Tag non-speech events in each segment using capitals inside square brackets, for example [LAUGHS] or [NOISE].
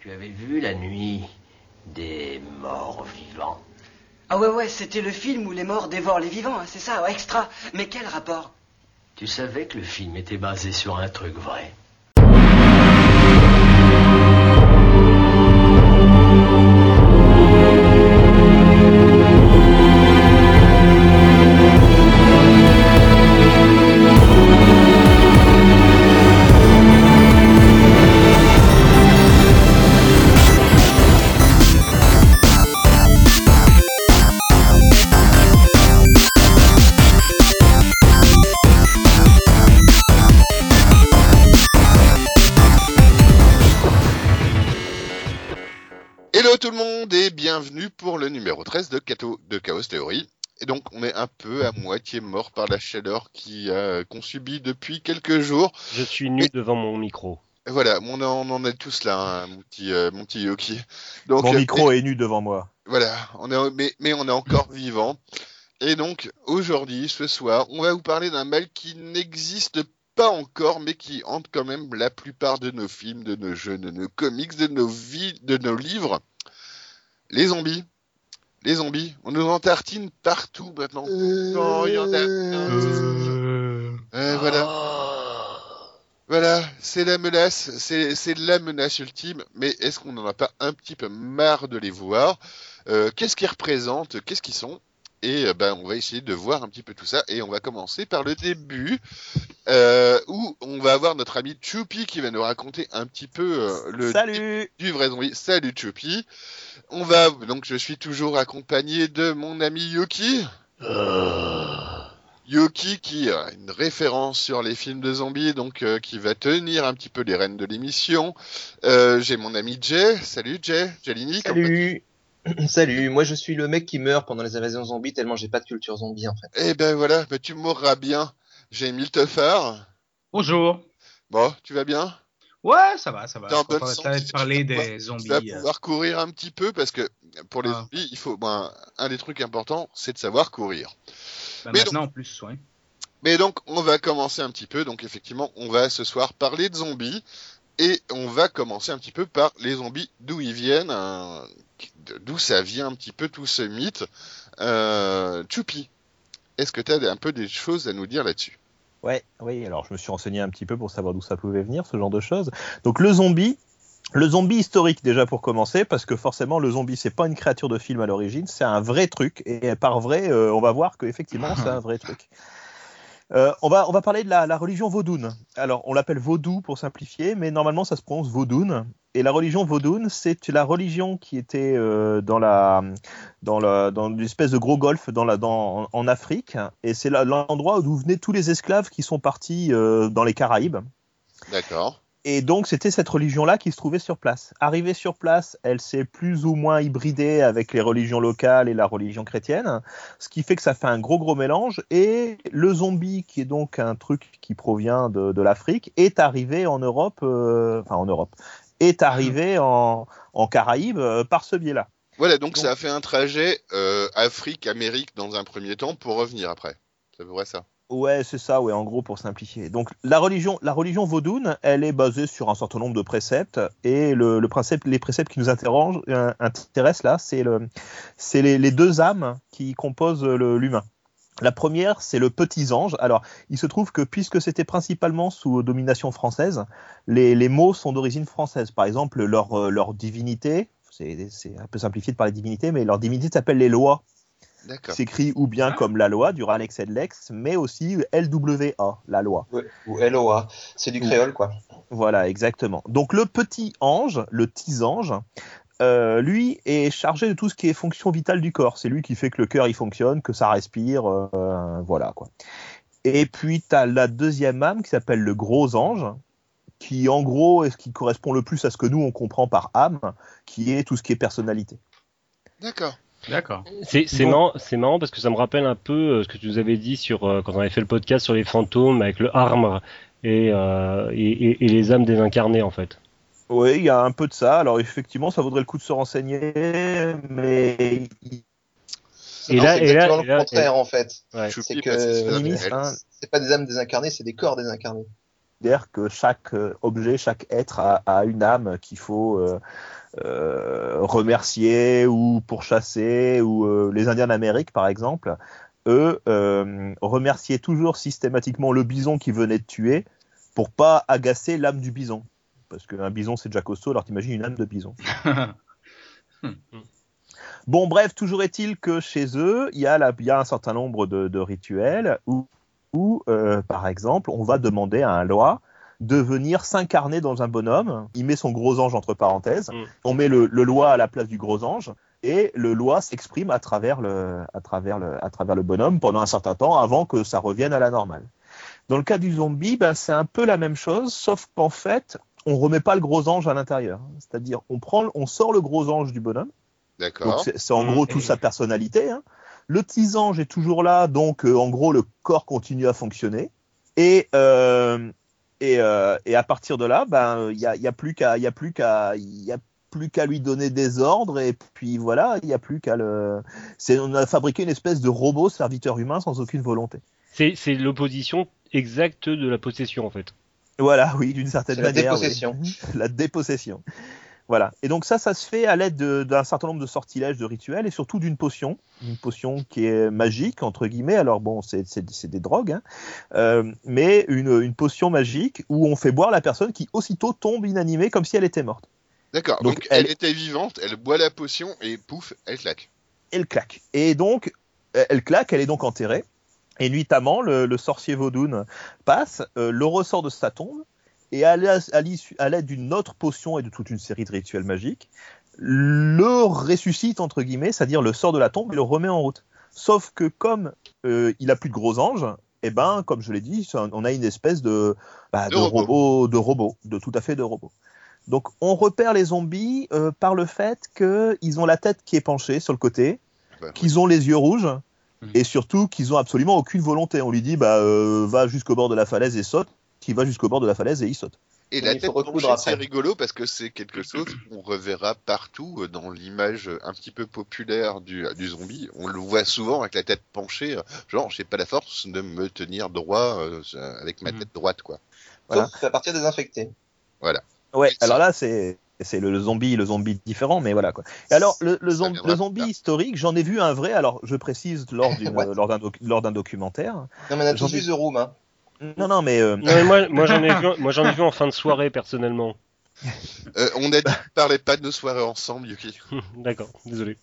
Tu avais vu la nuit des morts vivants? Ah ouais, ouais, c'était le film où les morts dévorent les vivants, hein, c'est ça, ouais, extra. Mais quel rapport? Tu savais que le film était basé sur un truc vrai? Numéro 13 de, Kato, de Chaos Theory. Et donc on est un peu à moitié mort par la chaleur qui a qu'on subit depuis quelques jours. Je suis nu Et- devant mon micro. Et voilà, on, en- on en est tous là, hein, mon petit euh, mon petit Yoki. Donc Mon euh, micro est nu devant moi. Voilà, on est, mais, mais on est encore [LAUGHS] vivant. Et donc, aujourd'hui, ce soir, on va vous parler d'un mal qui n'existe pas encore, mais qui hante quand même la plupart de nos films, de nos jeux, de nos comics, de nos vies, de nos livres. Les zombies. Les zombies. On nous en tartine partout maintenant. Non, il y en a. Euh. Euh, voilà. Voilà, c'est la menace, c'est c'est la menace ultime, mais est-ce qu'on n'en a pas un petit peu marre de les voir? Euh, Qu'est-ce qu'ils représentent? Qu'est-ce qu'ils sont? Et euh, ben, on va essayer de voir un petit peu tout ça, et on va commencer par le début, euh, où on va avoir notre ami Choupi qui va nous raconter un petit peu euh, le Salut du vrai zombie. Salut Choupi. On va, donc je suis toujours accompagné de mon ami Yoki. Yoki qui a une référence sur les films de zombies, donc euh, qui va tenir un petit peu les rênes de l'émission. Euh, J'ai mon ami Jay. Salut Jay. Jalini. comment Salut [CLEARS THROAT] Salut, moi je suis le mec qui meurt pendant les invasions zombies tellement j'ai pas de culture zombie en fait. Eh ben voilà, bah, tu mourras bien. J'ai Emile Toffard. Bonjour. Bon, tu vas bien? Ouais, ça va, ça va. On va bonne santé, peut-être tu parler vas pouvoir- des Tu zombies. vas euh. pouvoir courir un petit peu parce que pour les Ah. zombies, il faut ben, un des trucs importants, c'est de savoir courir. Bah, mais maintenant en plus, ouais. Mais donc, on va commencer un petit peu. Donc, effectivement, on va ce soir parler de zombies. Et on va commencer un petit peu par les zombies, d'où ils viennent, euh, d'où ça vient un petit peu tout ce mythe. Euh, Choupi, est-ce que tu as un peu des choses à nous dire là-dessus? Ouais, oui, alors je me suis renseigné un petit peu pour savoir d'où ça pouvait venir, ce genre de choses. Donc le zombie, le zombie historique déjà pour commencer, parce que forcément le zombie c'est pas une créature de film à l'origine, c'est un vrai truc, et par vrai, euh, on va voir qu'effectivement c'est un vrai truc. [LAUGHS] Euh, on, va, on va parler de la, religion vaudoune. Alors, on l'appelle vaudou pour simplifier, mais normalement ça se prononce vaudoune. Et la religion vaudoune, c'est la religion qui était euh, dans la dans de gros golfe en Afrique, et c'est l'endroit d'où venaient tous les esclaves qui sont partis euh, dans les Caraïbes. D'accord. Et donc, c'était cette religion-là qui se trouvait sur place. Arrivée sur place, elle s'est plus ou moins hybridée avec les religions locales et la religion chrétienne, ce qui fait que ça fait un gros, gros mélange. Et le zombie, qui est donc un truc qui provient de, de l'Afrique, est arrivé en Europe, euh, enfin en Europe, est arrivé en, en Caraïbes euh, par ce biais-là. Voilà, donc, Donc- ça a fait un trajet euh, Afrique-Amérique dans un premier temps pour revenir après. C'est vrai ça Ouais, c'est ça, ouais, en gros, pour simplifier. Donc, la religion, la religion vaudoune, elle est basée sur un certain nombre de préceptes, et le, principe, les préceptes qui nous euh, intéressent là, c'est le, c'est les, deux âmes qui composent l'humain. La première, c'est le petit ange. Alors, il se trouve que puisque c'était principalement sous domination française, les, mots sont d'origine française. Par exemple, leur, euh, leur divinité, c'est un peu simplifié de parler de divinité, mais leur divinité s'appelle les lois. S'écrit ou bien Ah. comme la loi, du Ralex et de Lex, mais aussi LWA, la loi. Ou LOA, c'est du créole quoi. Voilà, exactement. Donc le petit ange, le tisange, euh, lui est chargé de tout ce qui est fonction vitale du corps. C'est lui qui fait que le cœur il fonctionne, que ça respire, euh, voilà quoi. Et puis tu as la deuxième âme qui s'appelle le gros ange, qui en gros est ce qui correspond le plus à ce que nous on comprend par âme, qui est tout ce qui est personnalité. D'accord. D'accord. C'est c'est Bon. marrant, c'est marrant parce que ça me rappelle un peu euh, ce que tu nous avais dit sur euh, quand on avait fait le podcast sur les fantômes avec le harmre et, euh, et, et- et les âmes désincarnées en fait. Oui, il y a un peu de ça. Alors effectivement, ça vaudrait le coup de se renseigner, mais Et Non, là, c'est et là, exactement et là- le contraire en fait. Ouais. C'est que réelle. hein. c'est pas des âmes désincarnées, c'est des corps désincarnés. considèrent que chaque objet, chaque être a, a une âme qu'il faut euh, remercier ou pourchasser, ou euh, les Indiens d'Amérique, par exemple, eux euh, remerciaient toujours systématiquement le bison qui venait de tuer pour pas agacer l'âme du bison. Parce qu'un bison, c'est déjà costaud, alors t'imagines une âme de bison. [LAUGHS] Bon, bref, toujours est-il que chez eux, il y a, la- il y a un certain nombre de, de rituels où, où, euh, par exemple, on va demander à un loi de venir s'incarner dans un bonhomme. Il met son gros ange entre parenthèses. Mm. On met le, le loi à la place du gros ange. Et le loi s'exprime à travers le, à travers le, à travers le bonhomme pendant un certain temps avant que ça revienne à la normale. Dans le cas du zombie, ben, c'est un peu la même chose, sauf qu'en fait, on remet pas le gros ange à l'intérieur. C'est-à-dire, on prend, on sort le gros ange du bonhomme. D'accord. c'est en gros toute sa personnalité. hein. Le petit ange est toujours là, donc euh, en gros le corps continue à fonctionner. Et euh, et, euh, et à partir de là, ben il y a, il y a plus qu'à il y a plus qu'à il y a plus qu'à lui donner des ordres et puis voilà, il y a plus qu'à le. C'est on a fabriqué une espèce de robot serviteur humain sans aucune volonté. C'est c'est l'opposition exacte de la possession en fait. Voilà, oui, d'une certaine C'est la manière. oui. dépossession. [LAUGHS] la dépossession. Voilà. Et donc ça, ça se fait à l'aide de- d'un certain nombre de sortilèges, de rituels, et surtout d'une potion, une potion qui est magique entre guillemets. Alors bon, c'est des drogues, hein. Euh, mais une, une potion magique où on fait boire la personne qui aussitôt tombe inanimée comme si elle était morte. D'accord. Donc, Donc, elle... elle- était vivante, elle boit la potion et pouf, elle claque. Elle claque. Et donc euh, elle claque, elle est donc enterrée. Et nuitamment, le, le sorcier Vaudoun passe, euh, le ressort de sa tombe, et à l'aide d'une autre potion et de toute une série de rituels magiques, le ressuscite, entre guillemets, c'est-à-dire le sort de la tombe et le remet en route. Sauf que comme euh, il a plus de gros anges, et ben, comme je l'ai dit, on a une espèce de, bah, De de robot. robot, de robot, de tout à fait de robot. Donc on repère les zombies euh, par le fait qu'ils ont la tête qui est penchée sur le côté, Bah, qu'ils ont les yeux rouges Mhm. et surtout qu'ils ont absolument aucune volonté. On lui dit bah euh, va jusqu'au bord de la falaise et saute, qui va jusqu'au bord de la falaise et il saute. Et la tête recoudre penchée, c'est rigolo parce que c'est quelque chose qu'on reverra partout euh, dans l'image euh, un petit peu populaire du, du zombie. On le voit souvent avec la tête penchée, euh, genre j'ai pas la force de me tenir droit euh, avec ma Mhm. tête droite quoi. Voilà. Sauf à partir des infectés. Ouais. Alors là c'est c'est le, le zombie, le zombie différent, mais voilà quoi. Et alors le, le, zombie historique, j'en ai vu un vrai. Alors je précise lors [LAUGHS] d'un doc- lors d'un documentaire. Non, mais on a J'en tous ai- vu The Room. Hein. Non non mais euh, Non, mais moi, moi j'en ai [LAUGHS] vu, moi j'en ai vu en fin de soirée personnellement. Euh, on qu'on parlait pas de nos soirées ensemble, Yuki. [LAUGHS] D'accord, désolé.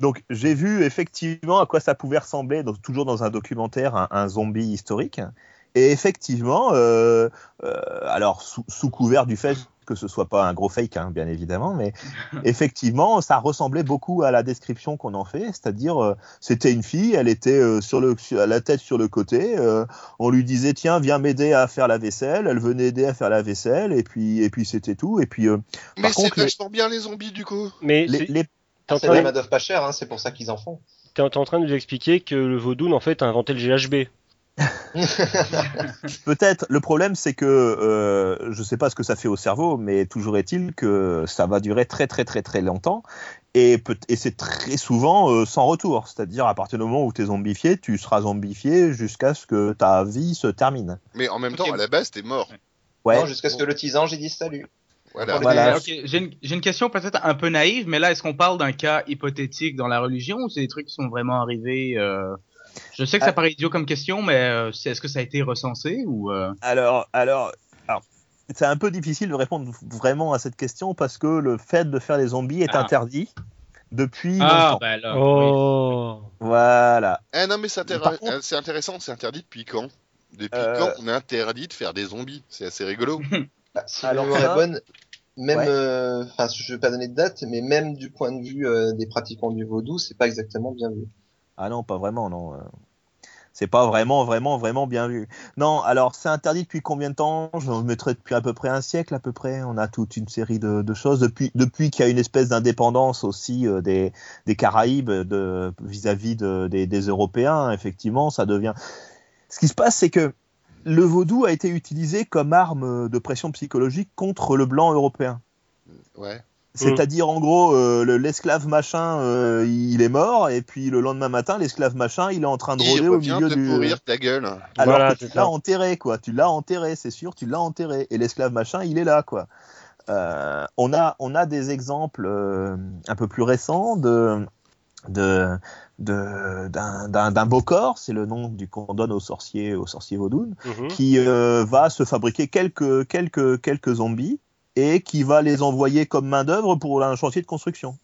Donc j'ai vu effectivement à quoi ça pouvait ressembler, donc, toujours dans un documentaire, un, un zombie historique. Et effectivement, euh, euh, alors sous, sous couvert du fait que ce soit pas un gros fake, hein, bien évidemment, mais [LAUGHS] effectivement, ça ressemblait beaucoup à la description qu'on en fait, c'est-à-dire euh, c'était une fille, elle était euh, sur le, sur la tête sur le côté, euh, on lui disait tiens viens m'aider à faire la vaisselle, elle venait aider à faire la vaisselle, et puis et puis c'était tout, et puis euh, Mais c'est contre, les- vachement bien les zombies du coup. Mais les, c'est- les des pas chères, hein, c'est pour ça qu'ils en font. t'es en- train de nous expliquer que le Vaudoun en fait a inventé le GHB. [LAUGHS] Peut-être. Le problème, c'est que euh, je sais pas ce que ça fait au cerveau, mais toujours est-il que ça va durer très très très très longtemps et, c'est très souvent euh, sans retour. C'est-à-dire à partir du moment où tu es zombifié, tu seras zombifié jusqu'à ce que ta vie se termine. Mais en même temps, à la base, t'es mort. Ouais. Non, jusqu'à ce que le tisan, j'ai dit salut. Voilà. Voilà. Mais, ok, j'ai une, j'ai une question peut-être un peu naïve, mais là, est-ce qu'on parle d'un cas hypothétique dans la religion ou c'est des trucs qui sont vraiment arrivés euh... Je sais que ça Ah. paraît idiot comme question, mais euh, est-ce que ça a été recensé ou euh... Alors, alors, alors, c'est un peu difficile de répondre vraiment à cette question parce que le fait de faire des zombies est Ah. interdit depuis Ah, longtemps. bah alors, oui. Oh, Voilà. Ah non, mais c'est intér- Par contre- euh, c'est intéressant, c'est interdit depuis quand? Depuis Euh, quand on est interdit de faire des zombies? C'est assez rigolo. [LAUGHS] Bah, si Alors ça- bonne, même, Ouais. euh, enfin, je vais pas donner de date, mais même du point de vue euh, des pratiquants du vaudou, c'est pas exactement bien vu. Ah non, pas vraiment, non. euh. C'est pas vraiment, vraiment, vraiment bien vu. Non, alors c'est interdit depuis combien de temps? Je me mettrais depuis à peu près un siècle, à peu près. On a toute une série de, choses. Depuis, depuis qu'il y a une espèce d'indépendance aussi euh, des, des Caraïbes vis-à-vis de- des, des Européens, effectivement, ça devient. Ce qui se passe, c'est que le vaudou a été utilisé comme arme de pression psychologique contre le blanc européen. Ouais. C'est-à-dire en gros, euh, le- l'esclave machin, euh, il est mort, et puis le lendemain matin, l'esclave machin, il est en train de rôder au milieu te du. pourrir ta gueule. Alors Voilà, que tu l'as enterré, quoi. Tu l'as enterré, c'est sûr, tu l'as enterré. Et l'esclave machin, il est là, quoi. Euh, on, a, on a des exemples euh, un peu plus récents de de de- d'un d'un- d'un beau corps, c'est le nom du qu'on donne aux sorciers aux sorciers vaudou, Mhm. qui euh, va se fabriquer quelques quelques quelques zombies et qui va les envoyer comme main d'œuvre pour un chantier de construction.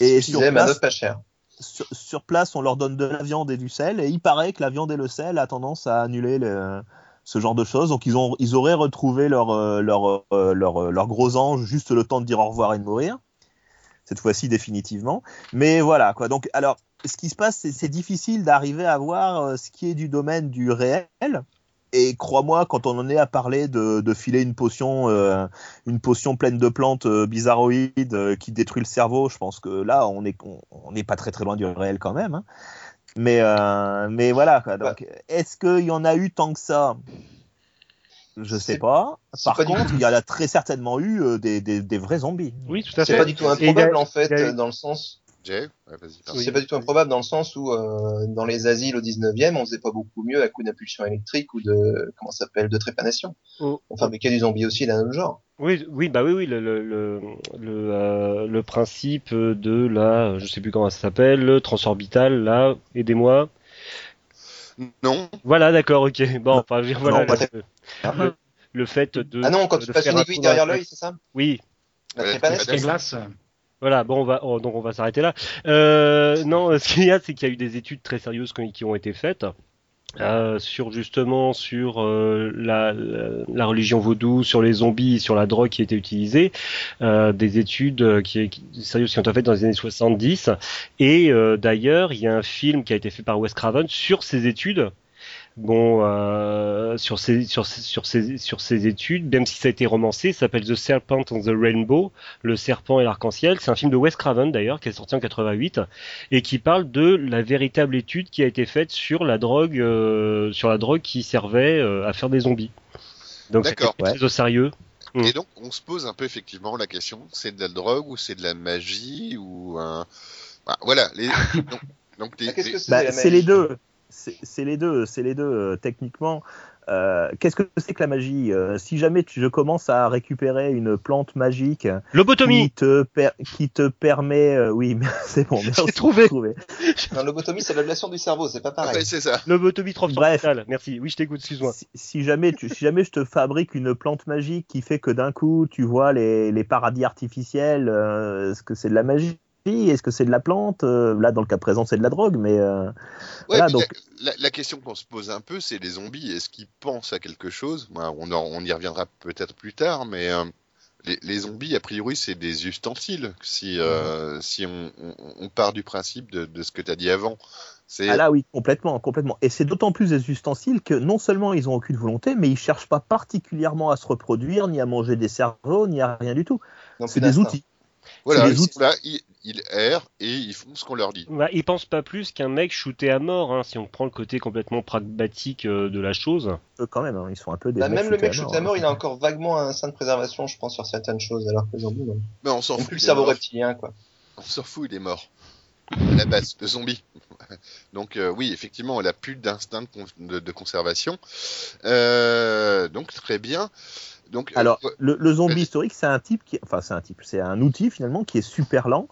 Et sur place, Manoff pas cher. sur, sur place, on leur donne de la viande et du sel, et il paraît que la viande et le sel a tendance à annuler le- ce genre de choses. Donc ils, ont, ils auraient retrouvé leur, euh, leur, euh, leur, euh, leur gros ange juste le temps de dire au revoir et de mourir. Cette fois-ci définitivement. Mais voilà quoi. Donc alors, ce qui se passe, c'est difficile d'arriver à voir ce qui est du domaine du réel. Et crois-moi, quand on en est à parler de, de filer une potion, euh, une potion pleine de plantes euh, bizarroïdes euh, qui détruit le cerveau, je pense que là, on est, on, on n'est pas très très loin du réel quand même. hein. Mais, euh, mais voilà. Quoi. Donc, est-ce qu'il y en a eu tant que ça? Je sais C'est- pas. c'est Par pas contre, il y en a très certainement eu euh, des, des, des vrais zombies. Oui, tout à C'est fait. pas du tout improbable a- en fait, a dans le sens. Jay Ouais, vas-y, pardon. C'est pas du tout improbable dans le sens où euh, dans les asiles au 19e, on faisait pas beaucoup mieux à coup d'impulsion électrique ou de comment ça s'appelle de trépanation. Oh. On fabriquait du zombie aussi d'un autre genre. Oui, oui, bah oui, oui, le, le, le, le, euh, le principe de la, je sais plus comment ça s'appelle, le transorbital, là, aidez-moi. Non, Voilà, d'accord, ok. Bon, enfin, je- voilà, pas le, le, le fait de. Ah non, quand de tu passes une un aiguille derrière l'œil, c'est ça? Oui, La trépanation. la glace. Voilà, bon, on va, oh, donc on va s'arrêter là. Euh, non, [LAUGHS] ce qu'il y a, c'est qu'il y a eu des études très sérieuses qui ont été faites euh, sur justement sur euh, la, la, la religion vaudou, sur les zombies, sur la drogue qui était utilisée, euh, des études euh, qui, qui sérieuses qui ont été faites dans les années 70. Et euh, d'ailleurs, il y a un film qui a été fait par Wes Craven sur ces études. Bon, euh, sur ces études, même si ça a été romancé, ça s'appelle The Serpent on the Rainbow, le serpent et l'arc-en-ciel. C'est un film de Wes Craven d'ailleurs, qui est sorti en 88 et qui parle de la véritable étude qui a été faite sur la drogue, euh, sur la drogue qui servait euh, à faire des zombies. Donc c'est chose au sérieux. Mm. Et donc, on se pose un peu effectivement la question c'est de la drogue ou c'est de la magie ou un. Ah, voilà. Les... [LAUGHS] Donc, donc les- Ah, Qu'est-ce les- que c'est Bah, c'est les deux. C'est c'est les deux. C'est les deux. euh, techniquement, Euh, qu'est-ce que c'est que la magie Euh, Si jamais tu, je commence à récupérer une plante magique Lobotomie. qui te, per- qui te permet, euh, oui, mais [LAUGHS] c'est bon, merci. trouvé. Non, lobotomie, c'est l'ablation du cerveau, c'est pas Ah, pareil. ouais, c'est ça. Lobotomie Bref. Merci. Oui, je t'écoute. Excuse-moi. Si, si jamais tu, si jamais je te fabrique une plante magique qui fait que d'un coup tu vois les, les paradis artificiels, euh, est-ce que c'est de la magie Est-ce que c'est de la plante Euh, Là, dans le cas présent, c'est de la drogue, mais euh, Ouais, Voilà, puis donc- la, la- la question qu'on se pose un peu, c'est les zombies. Est-ce qu'ils pensent à quelque chose? Moi, on, en- on y reviendra peut-être plus tard, mais euh, les, les zombies, a priori, c'est des ustensiles. Si, euh, si on, on- on part du principe de, de ce que tu as dit avant, c'est ah là oui, complètement, complètement. Et c'est d'autant plus des ustensiles que non seulement ils ont aucune volonté, mais ils cherchent pas particulièrement à se reproduire, ni à manger des cerveaux, ni à rien du tout. C'est des outils. Voilà, ils sont là, ils, ils errent et ils font ce qu'on leur dit. Bah, ils pensent pas plus qu'un mec shooté à mort, hein, si on prend le côté complètement pragmatique euh, de la chose. Eux, quand même, hein, ils sont un peu des. Bah, même le mec shooté à mort, mort, hein. il a encore vaguement un sein de préservation, je pense, sur certaines choses, alors que zombie, non. Mais on s'en fout. plus le il est cerveau mort. reptilien, quoi. On s'en fout, il est mort. À la base, le zombie. [LAUGHS] Donc euh, oui, effectivement, elle a plus d'instinct de- de conservation. Euh, donc très bien. Donc euh, Alors, le, le zombie historique, c'est un type qui, enfin, c'est un type, c'est un outil finalement qui est super lent.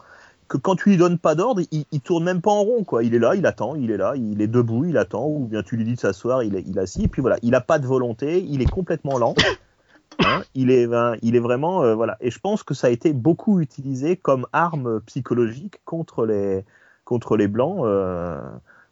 Que quand tu lui donnes pas d'ordre, il, il tourne même pas en rond, quoi. Il est là, il attend, il est là, il est debout, il attend, ou bien tu lui dis de s'asseoir, il il assis, et puis voilà, il a pas de volonté, il est complètement lent. [COUGHS] Hein, il est, ben, il est vraiment, euh, voilà. Et je pense que ça a été beaucoup utilisé comme arme psychologique contre les, contre les blancs. euh,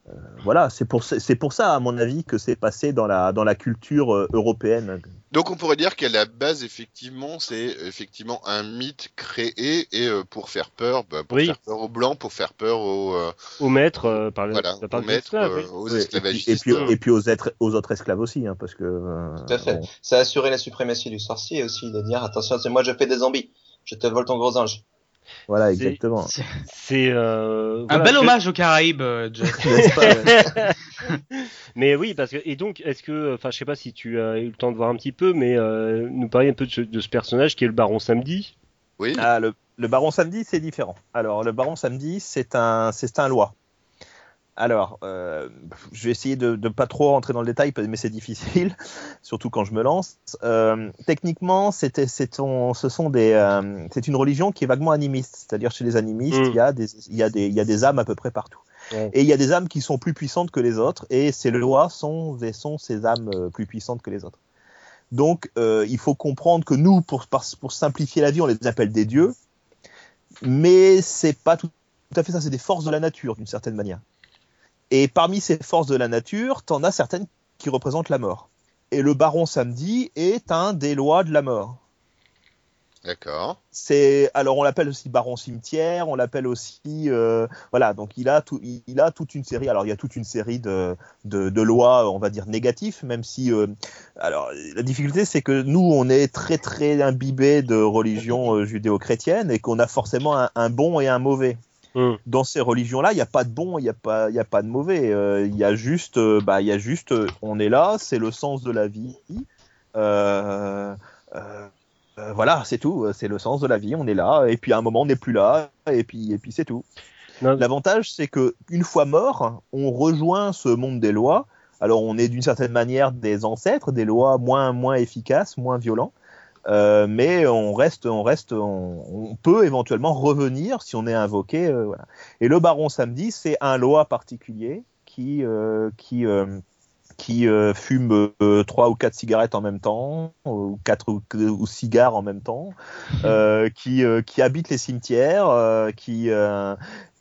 euh, voilà, c'est pour, c'est pour ça, à mon avis, que c'est passé dans la, dans la culture euh, européenne. donc on pourrait dire qu'à la base, effectivement, c'est effectivement un mythe créé et euh, pour faire peur, bah, pour Oui. faire peur aux blancs, pour faire peur aux, euh, Au maître, euh, par voilà, la part aux maîtres, esclaves, euh, oui. aux Ouais, et puis, esclavagistes. et puis, et puis aux, êtres- aux autres esclaves aussi, hein, parce que. euh, Tout à fait. bon. Ça a assuré la suprématie du sorcier aussi, de dire, attention, c'est moi, je fais des zombies. Je te vole ton gros ange. Voilà, exactement. C'est euh, un bel hommage aux Caraïbes, euh, [LAUGHS] pas, ouais. [LAUGHS] Mais oui, parce que et donc est-ce que, enfin, je sais pas si tu as eu le temps de voir un petit peu, mais euh, nous parler un peu de ce, de ce personnage qui est le Baron Samedi. Oui, Ah, le, Le Baron Samedi, c'est différent. Alors, le Baron Samedi, c'est un, c'est un loi. Alors, euh, je vais essayer de ne pas trop rentrer dans le détail, mais c'est difficile, [LAUGHS] surtout quand je me lance. Euh, techniquement, c'était, c'est, ce sont des, euh, c'est une religion qui est vaguement animiste. C'est-à-dire, chez les animistes, Mm. il, y a des, il, y a des, il y a des âmes à peu près partout. Ouais. Et il y a des âmes qui sont plus puissantes que les autres, et ces lois sont, et sont ces âmes plus puissantes que les autres. Donc, il faut comprendre que nous, pour, simplifier la vie, on les appelle des dieux, mais c'est pas tout, tout à fait ça, c'est des forces de la nature, d'une certaine manière. Et parmi ces forces de la nature, t'en as certaines qui représentent la mort. Et le baron samedi est un des lois de la mort. D'accord. C'est alors on l'appelle aussi baron cimetière, on l'appelle aussi euh, voilà donc il a tout il, il a toute une série alors il y a toute une série de de, de lois on va dire négatifs même si euh, alors la difficulté c'est que nous on est très très imbibé de religion euh, judéo-chrétienne et qu'on a forcément un, un bon et un mauvais Mm. dans ces religions-là, il n'y a pas de bon, il n'y a pas, y a pas de mauvais. Euh, Il y a juste, euh, bah, y a juste, euh, on est là, c'est le sens de la vie. Euh, voilà, c'est tout. C'est le sens de la vie. On est là, et puis à un moment, on n'est plus là, et puis, et puis c'est tout. L'avantage, c'est que une fois mort, on rejoint ce monde des lois. Alors, on est d'une certaine manière des ancêtres, des lois moins, moins efficaces, moins violents. Euh, mais on reste, on reste, on, on peut éventuellement revenir si on est invoqué. euh, voilà. Et le baron samedi, c'est un loi particulier qui, euh, qui, qui fume trois ou quatre cigarettes en même temps, ou quatre ou, ou cigares en même temps, [LAUGHS] qui, qui habite les cimetières, qui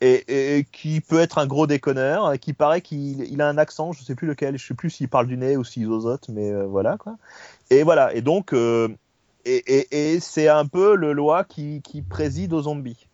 et, et qui peut être un gros déconneur, qui paraît qu'il il a un accent, je sais plus lequel, je sais plus s'il parle du nez ou s'il zozote, mais voilà quoi. Et voilà, et donc euh, et, et, et c'est un peu le loi qui, qui préside aux zombies.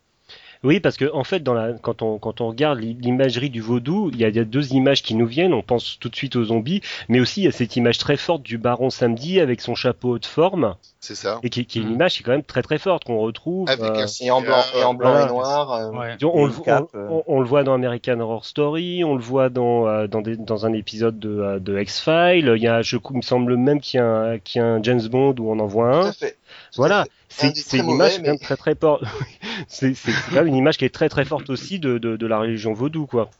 Oui, parce que en fait, dans la, quand on quand on regarde l'i- l'imagerie du vaudou, il y, a, il y a deux images qui nous viennent. On pense tout de suite aux zombies, mais aussi il y a cette image très forte du baron samedi avec son chapeau de forme, C'est ça. et qui, qui est une Mhm. image qui est quand même très très forte qu'on retrouve. Avec euh, un Et en blanc, et en blanc Voilà. et noir. euh, Ouais. on, le, on- euh. on- on le voit dans American Horror Story, on le voit dans euh, dans, des- dans un épisode de, euh, de X Files. Il y a, je il me semble même qu'il y, a un- qu'il y a un James Bond où on en voit Tout un. à fait. Tout à Voilà, fait. C'est une image mauvais, mais- très très forte. [LAUGHS] c'est c'est quand même une image qui est très très forte aussi de, de, de la religion vaudou quoi.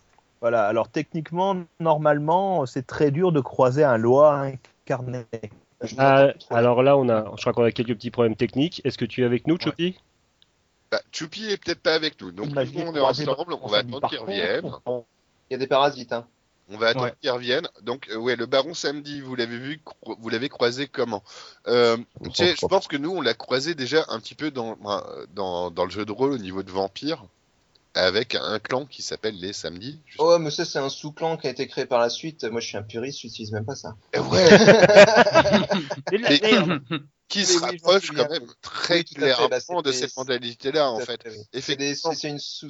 Voilà, alors techniquement, normalement, c'est très dur de croiser un loi incarné. Ah, alors là, on a, je crois qu'on a quelques petits problèmes techniques. Est-ce que tu es avec nous, Chopi Bah, Choupi est peut-être pas avec nous. Donc, nous, on est ensemble. On va attendre qu'il revienne. Il y a des parasites, hein. On va attendre Ouais. qu'il revienne. Donc, euh, ouais, le baron samedi, vous l'avez vu, vous l'avez croisé comment? Euh, Je pense que nous, on l'a croisé déjà un petit peu dans, dans, dans le jeu de rôle au niveau de vampire, avec un clan qui s'appelle les samedis. Oh, mais ça, c'est un sous-clan qui a été créé par la suite. Moi, je suis un puriste, j'utilise même pas ça. Eh ouais, [LAUGHS] C'est de la Mais- merde. [LAUGHS] qui Oui, se oui, rapproche quand même très Oui, fait, clairement bah, de cette modalité-là, en fait. oui. Effectivement.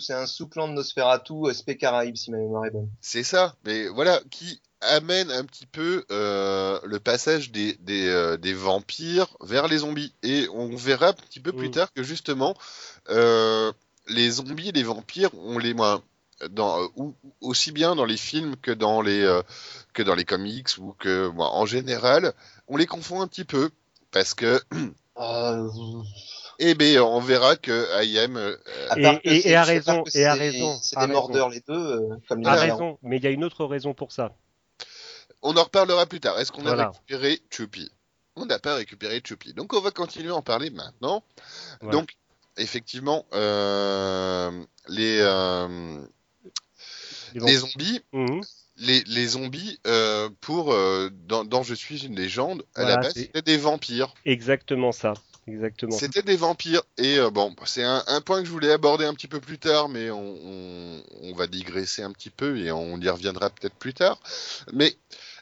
c'est un sous-clan de Nosferatu, euh, Spé Caraïbes, si ma mémoire est bonne. C'est ça, mais voilà, qui amène un petit peu euh, le passage des, des, euh, des vampires vers les zombies. Et on verra un petit peu plus Mm. tard que justement, euh, les zombies et les vampires, on les moins dans, euh, ou, aussi bien dans les films que dans les, euh, que dans les comics ou que moi, en général, on les confond un petit peu. Parce que, Euh, [CLEARS THROAT] eh ben, on verra que IM, euh, à Et- et- et à à raison, et à c'est- raison, C'est à des mordeurs, les deux, euh, comme les A Indiens. raison, mais il y a une autre raison pour ça. On en reparlera plus tard. Est-ce qu'on a récupéré Choupi On n'a pas récupéré Choupi. Donc on va continuer à en parler maintenant. Voilà. Donc effectivement, euh, les, euh, Les les zombies, Mhm. les, les zombies euh, pour euh, dans, dans Je suis une légende, à Voilà, la base c'était des vampires. Exactement ça. Exactement. C'était des vampires et euh, bon, c'est un, un point que je voulais aborder un petit peu plus tard, mais on, on- on va digresser un petit peu et on y reviendra peut-être plus tard. Mais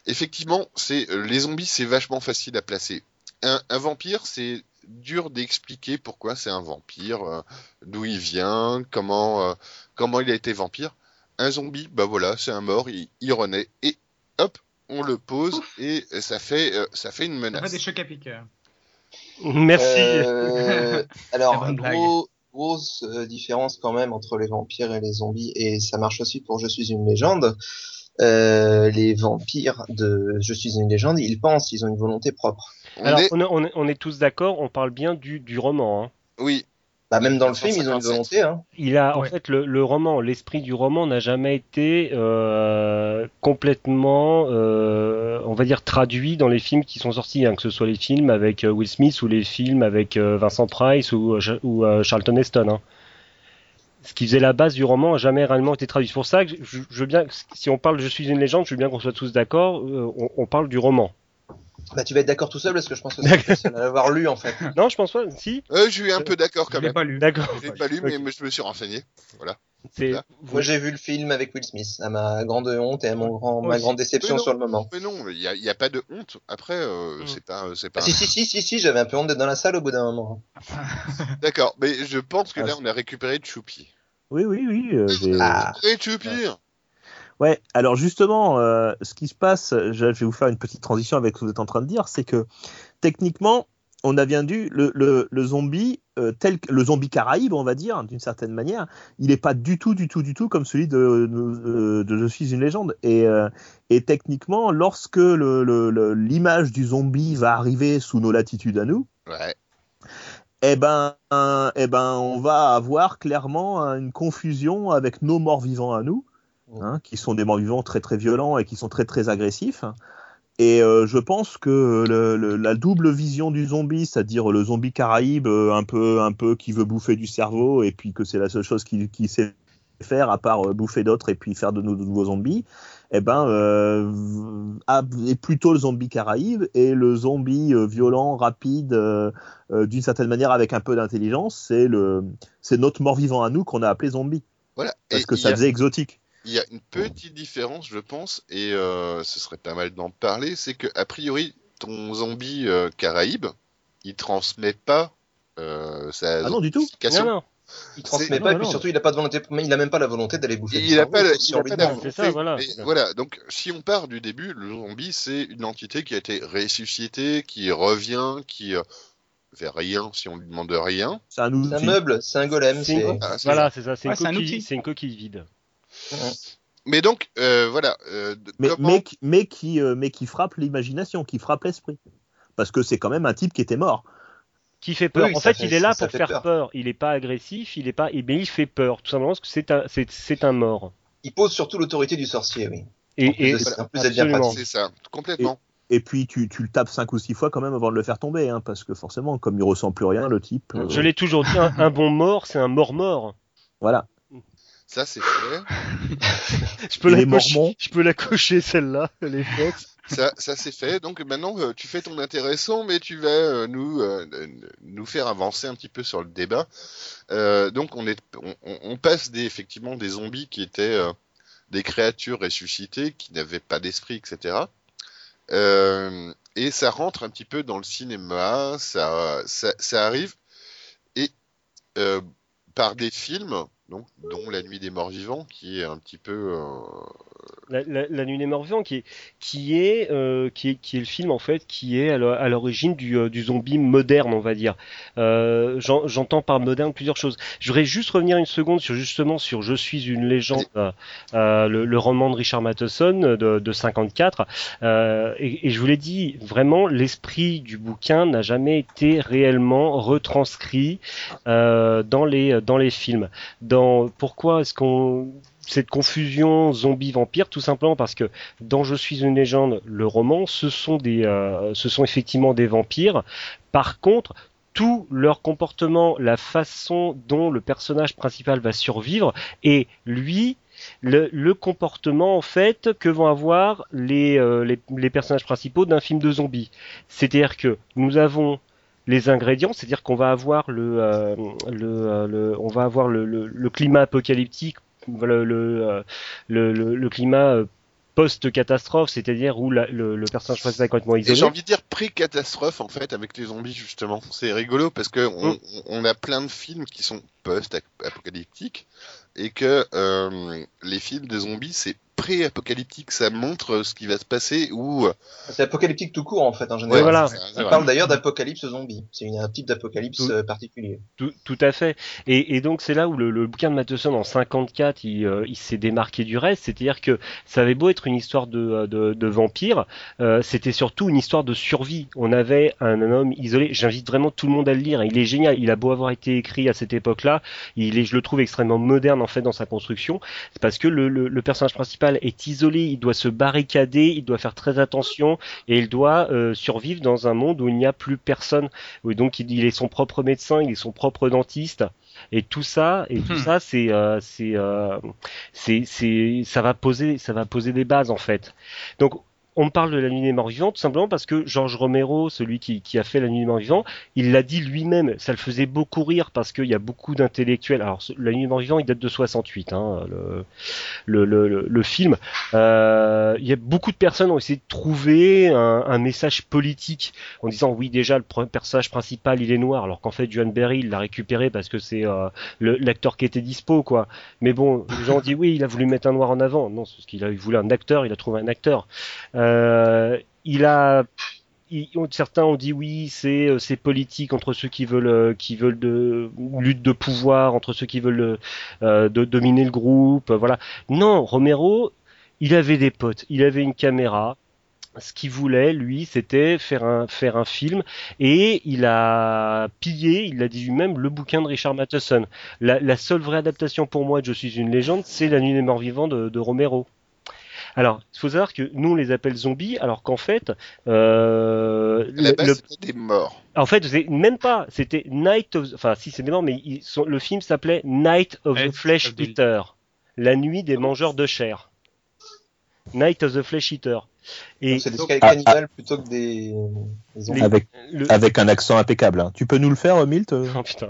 effectivement, c'est les zombies, c'est vachement facile à placer. Un, un vampire, c'est dur d'expliquer pourquoi c'est un vampire, euh, d'où il vient, comment euh, comment il a été vampire. Un zombie, bah voilà, c'est un mort, il, il renaît et hop, on le pose et ça fait euh, ça fait une Ça fait menace. des chocs à pic. Merci. Euh, [LAUGHS] alors, gros, grosse différence quand même entre les vampires et les zombies, et ça marche aussi pour Je suis une légende. Euh, les vampires de Je suis une légende, ils pensent, ils ont une volonté propre. On Alors, est- on, est, on est- on est tous d'accord, on parle bien du, du roman. hein. Oui, Bah, même dans le film, ils ont une 1957. volonté. Hein. Il a en fait le, le roman, l'esprit du roman n'a jamais été euh, complètement, euh, on va dire, traduit dans les films qui sont sortis, hein, que ce soit les films avec euh, Will Smith ou les films avec euh, Vincent Price ou, Cha- ou, Charlton Heston. hein. Ce qui faisait la base du roman n'a jamais réellement été traduit. C'est pour ça que je, je veux bien, si on parle Je suis une légende, je veux bien qu'on soit tous d'accord. euh, on, on parle du roman. Bah, tu vas être d'accord tout seul parce que je pense que c'est seul à l'avoir lu en fait. [LAUGHS] Non, je pense pas. Si, Euh, je suis un peu d'accord Je quand l'ai même. pas lu. d'accord. Je l'ai pas lu, mais mais je me suis renseigné. C'est Là. Moi, j'ai vu le film avec Will Smith, à ma grande honte et à mon grand, ma grande déception non. sur le moment. Mais non, il y a, pas de honte. Après, euh, Mm. c'est pas, c'est pas. Ah, si, si, si, si, si, j'avais un peu honte d'être dans la salle au bout d'un moment. [LAUGHS] D'accord, mais je pense que Ah, là, on a récupéré Choupi. Oui, oui, oui. euh, Ah. Et Choupi Ouais, alors justement, euh, ce qui se passe, je vais vous faire une petite transition avec ce que vous êtes en train de dire, c'est que techniquement, on a bien dû le, le, le zombie euh, tel que le zombie caraïbe, on va dire, d'une certaine manière, il n'est pas du tout, du tout, du tout comme celui de, de, de Je suis une légende. Et, euh, et techniquement, lorsque l'image du zombie va arriver sous nos latitudes à nous, Ouais. eh ben, euh, eh ben, on va avoir clairement une confusion avec nos morts vivants à nous, hein, qui sont des morts vivants très très violents et qui sont très très agressifs. Et euh, je pense que le- le- la double vision du zombie, c'est-à-dire le zombie caraïbe, euh, un peu, un peu qui veut bouffer du cerveau et puis que c'est la seule chose qu'il qui sait faire à part euh, bouffer d'autres et puis faire de, nou- de nouveaux zombies, eh ben, euh, a- est plutôt le zombie caraïbe et le zombie violent, rapide, euh, d'une certaine manière avec un peu d'intelligence, c'est le, c'est notre mort vivant à nous qu'on a appelé zombie Voilà. parce Et que ça a- faisait exotique. Il y a une petite différence, je pense, et euh, ce serait pas mal d'en parler, c'est que a priori, ton zombie euh, Caraïbe, il transmet pas euh, sa Ah non, du tout. Non, non. Il transmet pas, non, et puis non. surtout, il a pas de volonté, mais il a même pas la volonté d'aller bouffer. Il a cerveau, pas, la- il a pas la demande. C'est volonté. ça, voilà. Voilà, donc si on part du début, le zombie c'est une entité qui a été ressuscitée, qui revient, qui euh, fait rien si on lui demande rien. C'est un outil. Un meuble, c'est un golem, C'est Ah, Voilà, c'est ça. C'est Ouais, une, coquille- outil. c'est une coquille vide. Mais donc euh, voilà, euh, mais, comment- mais, qui- mais, qui, euh, mais qui frappe l'imagination, qui frappe l'esprit. Parce que c'est quand même un type qui était mort. Qui fait peur. Oui, en fait, fait- il est là ça pour faire peur. peur. Il n'est pas agressif, il est pas, mais il fait peur. Tout simplement parce que c'est un, c'est, c'est un mort. Il pose surtout l'autorité du sorcier, oui. Et, En plus et- de ça, en plus d'être bien absolument. pratique. c'est ça, complètement. Et puis tu, tu le tapes cinq ou six fois quand même avant de le faire tomber, hein, parce que forcément, comme il ressent plus rien, le type. euh, je l'ai toujours dit, un, un bon mort, c'est un mort-mort. Voilà. Ça c'est fait. [LAUGHS] Je peux, la cocher, je peux la cocher celle-là, elle est faite. Ça, ça c'est fait. Donc maintenant, euh, tu fais ton intéressant, mais tu vas euh, nous euh, nous faire avancer un petit peu sur le débat. Euh, donc on est, on, on- on passe des effectivement des zombies qui étaient euh, des créatures ressuscitées, qui n'avaient pas d'esprit, etc. Euh, et ça rentre un petit peu dans le cinéma, ça, ça, ça arrive et euh, par des films, donc dont La Nuit des Morts Vivants, qui est un petit peu euh, La, la- la nuit qui est, qui est, euh, qui est, qui est le film en fait, qui est à l'o- à l'origine du, euh, du zombie moderne, on va dire. Euh, j'en- J'entends par moderne plusieurs choses. Je voudrais juste revenir une seconde sur justement sur Je suis une légende, le, roman de Richard Matheson de, de 54. Euh, et, et je vous l'ai dit, vraiment, l'esprit du bouquin n'a jamais été réellement retranscrit dans les dans les films. Dans pourquoi est-ce qu'on cette confusion zombie-vampire, tout simplement parce que dans Je suis une légende, le roman, ce sont des, euh, ce sont effectivement des vampires. Par contre, tout leur comportement, la façon dont le personnage principal va survivre, et lui, le, comportement en fait que vont avoir les, euh, les, les personnages principaux d'un film de zombies. C'est-à-dire que nous avons les ingrédients, c'est-à-dire qu'on va avoir le, euh, le, le- on va avoir le, le climat apocalyptique, le, le, euh, le, le- climat euh, post-catastrophe, c'est-à-dire où la- le, le personnage principal est complètement isolé. j'ai envie de dire pré-catastrophe en fait avec les zombies justement. C'est rigolo parce que on, Mm. on a plein de films qui sont post-apocalyptiques et que euh, les films de zombies c'est pré-apocalyptique, ça montre ce qui va se passer ou C'est apocalyptique tout court en fait en général. Ouais, voilà. On parle d'ailleurs d'apocalypse zombie. C'est un type d'apocalypse Tout- euh, particulier. Tout, tout à fait. Et, et donc c'est là où le, le bouquin de Matheson en 54, il, euh, il s'est démarqué du reste. C'est-à-dire que ça avait beau être une histoire de, de, de vampire, euh, c'était surtout une histoire de survie. On avait un, un homme isolé. J'invite vraiment tout le monde à le lire. Il est génial. Il a beau avoir été écrit à cette époque-là, il est, je le trouve extrêmement moderne en fait dans sa construction. C'est parce que le, le, le personnage principal est isolé. Il doit se barricader, il doit faire très attention et il doit euh, survivre dans un monde où il n'y a plus personne. Donc il, il est son propre médecin, il est son propre dentiste, et tout ça, et tout Hmm. ça, c'est, euh, c'est, euh, c'est, c'est, ça va poser, ça va poser des bases en fait. Donc on parle de la nuit des morts vivants tout simplement parce que Georges Romero, celui qui, qui a fait la nuit des morts vivants, il l'a dit lui-même. Ça le faisait beaucoup rire parce qu'il y a beaucoup d'intellectuels. Alors ce- la nuit des morts vivants, il date de 68, hein, le, le, le, le- film. Euh, il y a beaucoup de personnes ont essayé de trouver un, un message politique en disant oui déjà le personnage principal il est noir alors qu'en fait Joan Berry il l'a récupéré parce que c'est euh, l'acteur qui était dispo quoi mais bon les gens ont dit oui il a voulu mettre un noir en avant non c'est parce qu'il a voulu un acteur il a trouvé un acteur euh, il a il- on- certains ont dit oui c'est euh, c'est politique entre ceux qui veulent euh, qui veulent de lutte de pouvoir entre ceux qui veulent euh, dominer le groupe euh, voilà non Romero il avait des potes il avait une caméra ce qu'il voulait, lui, c'était faire un, film, et il a pillé, il l'a dit lui-même, le bouquin de Richard Matheson. La, seule vraie adaptation pour moi de Je suis une légende, c'est La nuit des morts vivants de Romero. Alors, il faut savoir que nous, on les appelle zombies, alors qu'en fait, euh, À la le- base, le- c'était des morts. en fait, même pas, c'était Night of, enfin, si c'est des morts, mais ils sont- le film s'appelait Night of the Flesh of the- Eater, la nuit des mangeurs de chair. Night of the Flesh Eater. Et C'est des donc- Ah, cannibales plutôt que des. Avec, le... avec un accent impeccable. hein. Tu peux nous le faire, Milt euh Oh putain.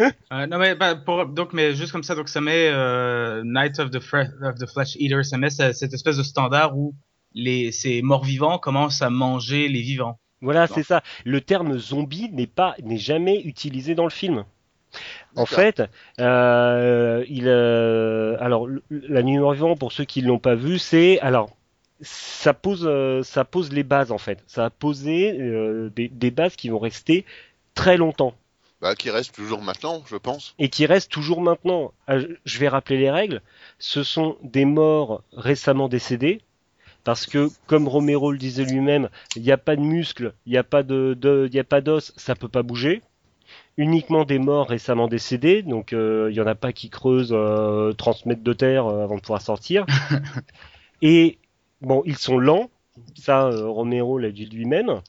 Euh, non mais bah, pour, donc mais juste comme ça donc ça met euh, Night of the, of the Flesh Eater ça met ce- cette espèce de standard où les ces morts vivants commencent à manger les vivants. Voilà, c'est ça. Le terme zombie n'est pas, n'est jamais utilisé dans le film. En fait, euh, il, alors la nuit des morts vivants, pour ceux qui l'ont pas vu, c'est alors ça pose, ça pose les bases en fait. Ça a posé des, des bases qui vont rester très longtemps Bah, qui reste toujours maintenant, je pense. et qui restent toujours maintenant. Ah, je- vais rappeler les règles. Ce sont des morts récemment décédés. Parce que, comme Romero le disait lui-même, il n'y a pas de muscles, il n'y a pas de, de- il y a pas d'os, ça peut pas bouger. Uniquement des morts récemment décédés, donc euh, il y en a pas qui creusent euh, 30 mètres de terre euh, avant de pouvoir sortir. [LAUGHS] Et bon, ils sont lents, ça euh, Romero l'a dit lui-même.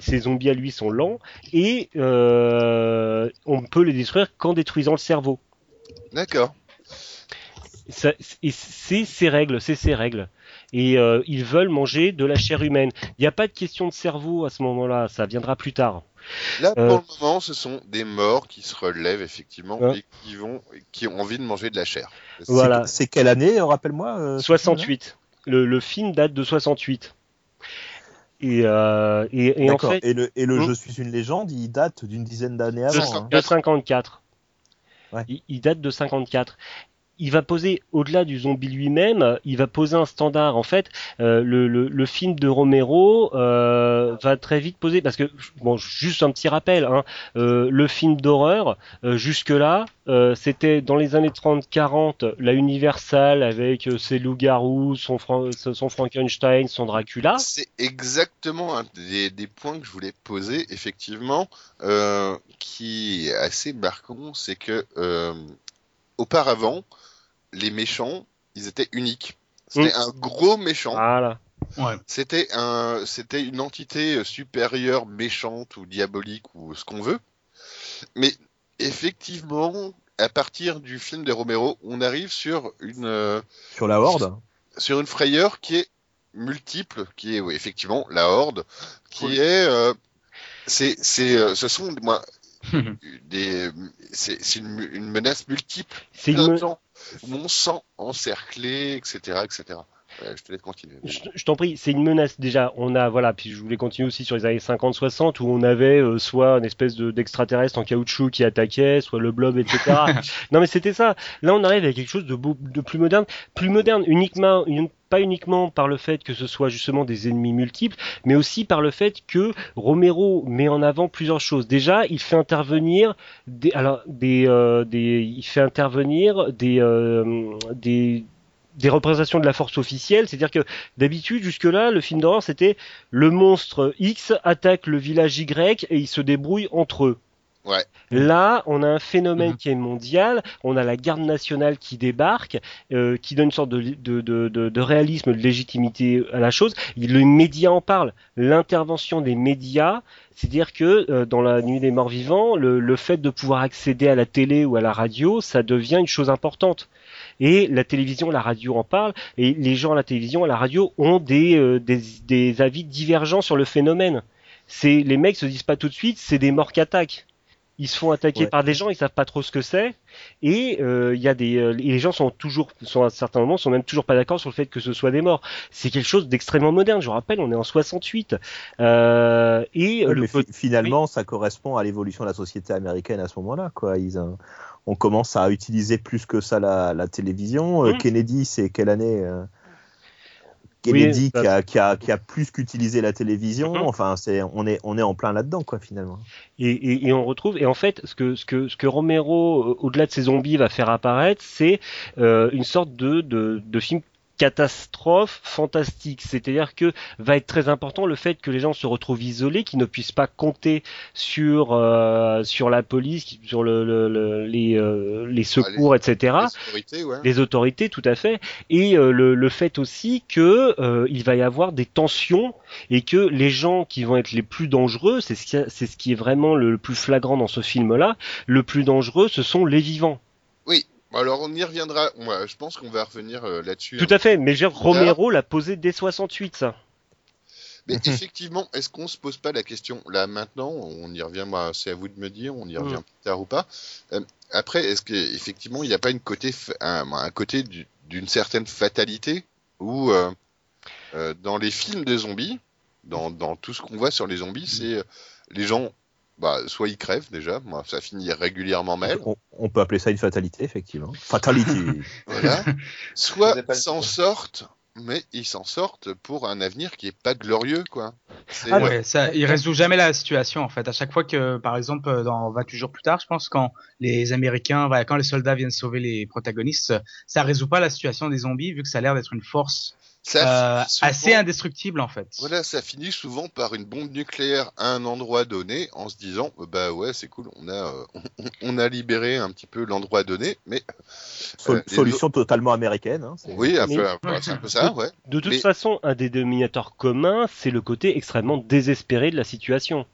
Ces zombies à lui sont lents et euh, on peut les détruire qu'en détruisant le cerveau. D'accord. Et c'est ces règles, c'est ces règles. Et euh, ils veulent manger de la chair humaine. Il n'y a pas de question de cerveau à ce moment-là, ça viendra plus tard. Là, Euh. pour le moment, ce sont des morts qui se relèvent, effectivement, Ouais. et qui, vont, qui ont envie de manger de la chair. C'est- Voilà. C'est quelle année, euh, rappelle-moi euh, ce 68. Le, le film date de 68. Et, euh, et, et film-là en D'accord. fait, Et le, et le Hmm. Je suis une légende, il date d'une dizaine d'années de, avant. hein. de 54. Ouais. Il, il date de 54. Il va poser, au-delà du zombie lui-même, il va poser un standard. En fait, euh, le, film de Romero euh, va très vite poser, parce que, bon, juste un petit rappel, hein, euh, le film d'horreur, jusque-là, c'était dans les années 30-40, la Universal avec ses loups-garous, son, Fran- son Frankenstein, son Dracula. C'est exactement un des, points que je voulais poser, effectivement, qui est assez marquant, c'est que auparavant, les méchants, ils étaient uniques. C'était Mm. un gros méchant. Voilà. Ouais. C'était un, c'était une entité supérieure, méchante ou diabolique ou ce qu'on veut. Mais effectivement, à partir du film de Romero, on arrive sur une, euh, Sur la Horde sur une frayeur qui est multiple, qui est oui, effectivement la Horde, qui Oui. est, euh, c'est, c'est, euh, ce sont moi, [LAUGHS] c'est, c'est une, une menace multiple. C'est une, mon sang encerclé, etc., etc. Je te laisse continuer. Je, je t'en prie, c'est une menace déjà. On a voilà, puis je voulais continuer aussi sur les années 50-60 où on avait euh, soit une espèce de d'extraterrestre en caoutchouc qui attaquait, soit le blob, etc. [LAUGHS] non mais c'était ça. Là on arrive avec quelque chose de, beau- de plus moderne, plus moderne uniquement, une- pas uniquement par le fait que ce soit justement des ennemis multiples, mais aussi par le fait que Romero met en avant plusieurs choses. Déjà, il fait intervenir des, alors des, euh, des, il fait intervenir des, euh, des des représentations de la force officielle, c'est-à-dire que d'habitude jusque-là, le film d'horreur c'était le monstre X attaque le village Y et ils se débrouillent entre eux. Ouais. Là, on a un phénomène Mhm. qui est mondial, on a la garde nationale qui débarque, euh, qui donne une sorte de, de, de, de, de réalisme, de légitimité à la chose. Les médias en parlent. L'intervention des médias, c'est-à-dire que euh, dans la nuit des morts vivants, le, le fait de pouvoir accéder à la télé ou à la radio, ça devient une chose importante. Et la télévision, la radio en parlent, et les gens à la télévision, à la radio ont des, euh, des, des avis divergents sur le phénomène. C'est les mecs se disent pas tout de suite, c'est des morts qui attaquent. Ils se font attaquer Ouais. par des gens, ils savent pas trop ce que c'est, et euh, il y a des, euh, et les gens sont toujours, sont à certains moments, sont même toujours pas d'accord sur le fait que ce soit des morts. C'est quelque chose d'extrêmement moderne. Je vous rappelle, on est en 68, euh, et Ouais, le mais côté- fi- finalement, ça correspond à l'évolution de la société américaine à ce moment-là. Quoi. Ils, euh, on commence à utiliser plus que ça la, la télévision. Euh, Mhm. Kennedy, c'est quelle année euh? Kennedy Oui, bah- qui, a, qui, a, qui a plus qu'utilisé la télévision. Mhm. Enfin, c'est, on, est, on est en plein là-dedans, quoi, finalement. Et, et, et on retrouve et en fait ce que ce que ce que Romero euh, au-delà de ses zombies va faire apparaître c'est euh, une sorte de de, de film catastrophe fantastique c'est-à-dire que va être très important le fait que les gens se retrouvent isolés qu'ils ne puissent pas compter sur euh, sur la police sur le, le- le- les euh, les secours etc Les autorités, ouais. les autorités, tout à fait, et euh, le, le fait aussi que euh, il va y avoir des tensions et que les gens qui vont être les plus dangereux, c'est ce qui, c'est ce qui est vraiment le plus flagrant dans ce film-là, le plus dangereux, ce sont les vivants. Alors on y reviendra. Ouais, je pense qu'on va revenir euh, là-dessus. Tout à fait, mais dire, Romero l'a posé dès 68, ça. Mais [LAUGHS] effectivement, est-ce qu'on se pose pas la question là maintenant On y revient, moi, c'est à vous de me dire, on y revient Mm. plus tard ou pas. Euh, après, est-ce qu'effectivement, il n'y a pas une côté, un, un côté du- d'une certaine fatalité où euh, euh, dans les films de zombies, dans, dans tout ce qu'on voit sur les zombies, c'est euh, les gens, bah, soit ils crèvent déjà, moi, ça finit régulièrement mal, On, on peut appeler ça une fatalité, effectivement. Fatality. [LAUGHS] voilà, soit le s'en sortent. Mais ils s'en sortent pour un avenir qui est pas glorieux, quoi. C'est, Ah, Ouais, ça, il résout jamais la situation en fait. À chaque fois que, par exemple, dans 28 jours plus tard, je pense quand les Américains, quand les soldats viennent sauver les protagonistes, ça résout pas la situation des zombies vu que ça a l'air d'être une force ça euh, finit souvent- assez indestructible en fait. Voilà, ça finit souvent par une bombe nucléaire à un endroit donné en se disant euh, bah ouais c'est cool, on a euh, [LAUGHS] on, on a libéré un petit peu l'endroit donné, mais Sol- Euh, solution totalement américaine. hein, oui, un Mais- peu, voilà, c'est un peu ça, ouais. De toute Mais- façon, un des dominateurs communs, c'est le côté extrêmement désespéré de la situation.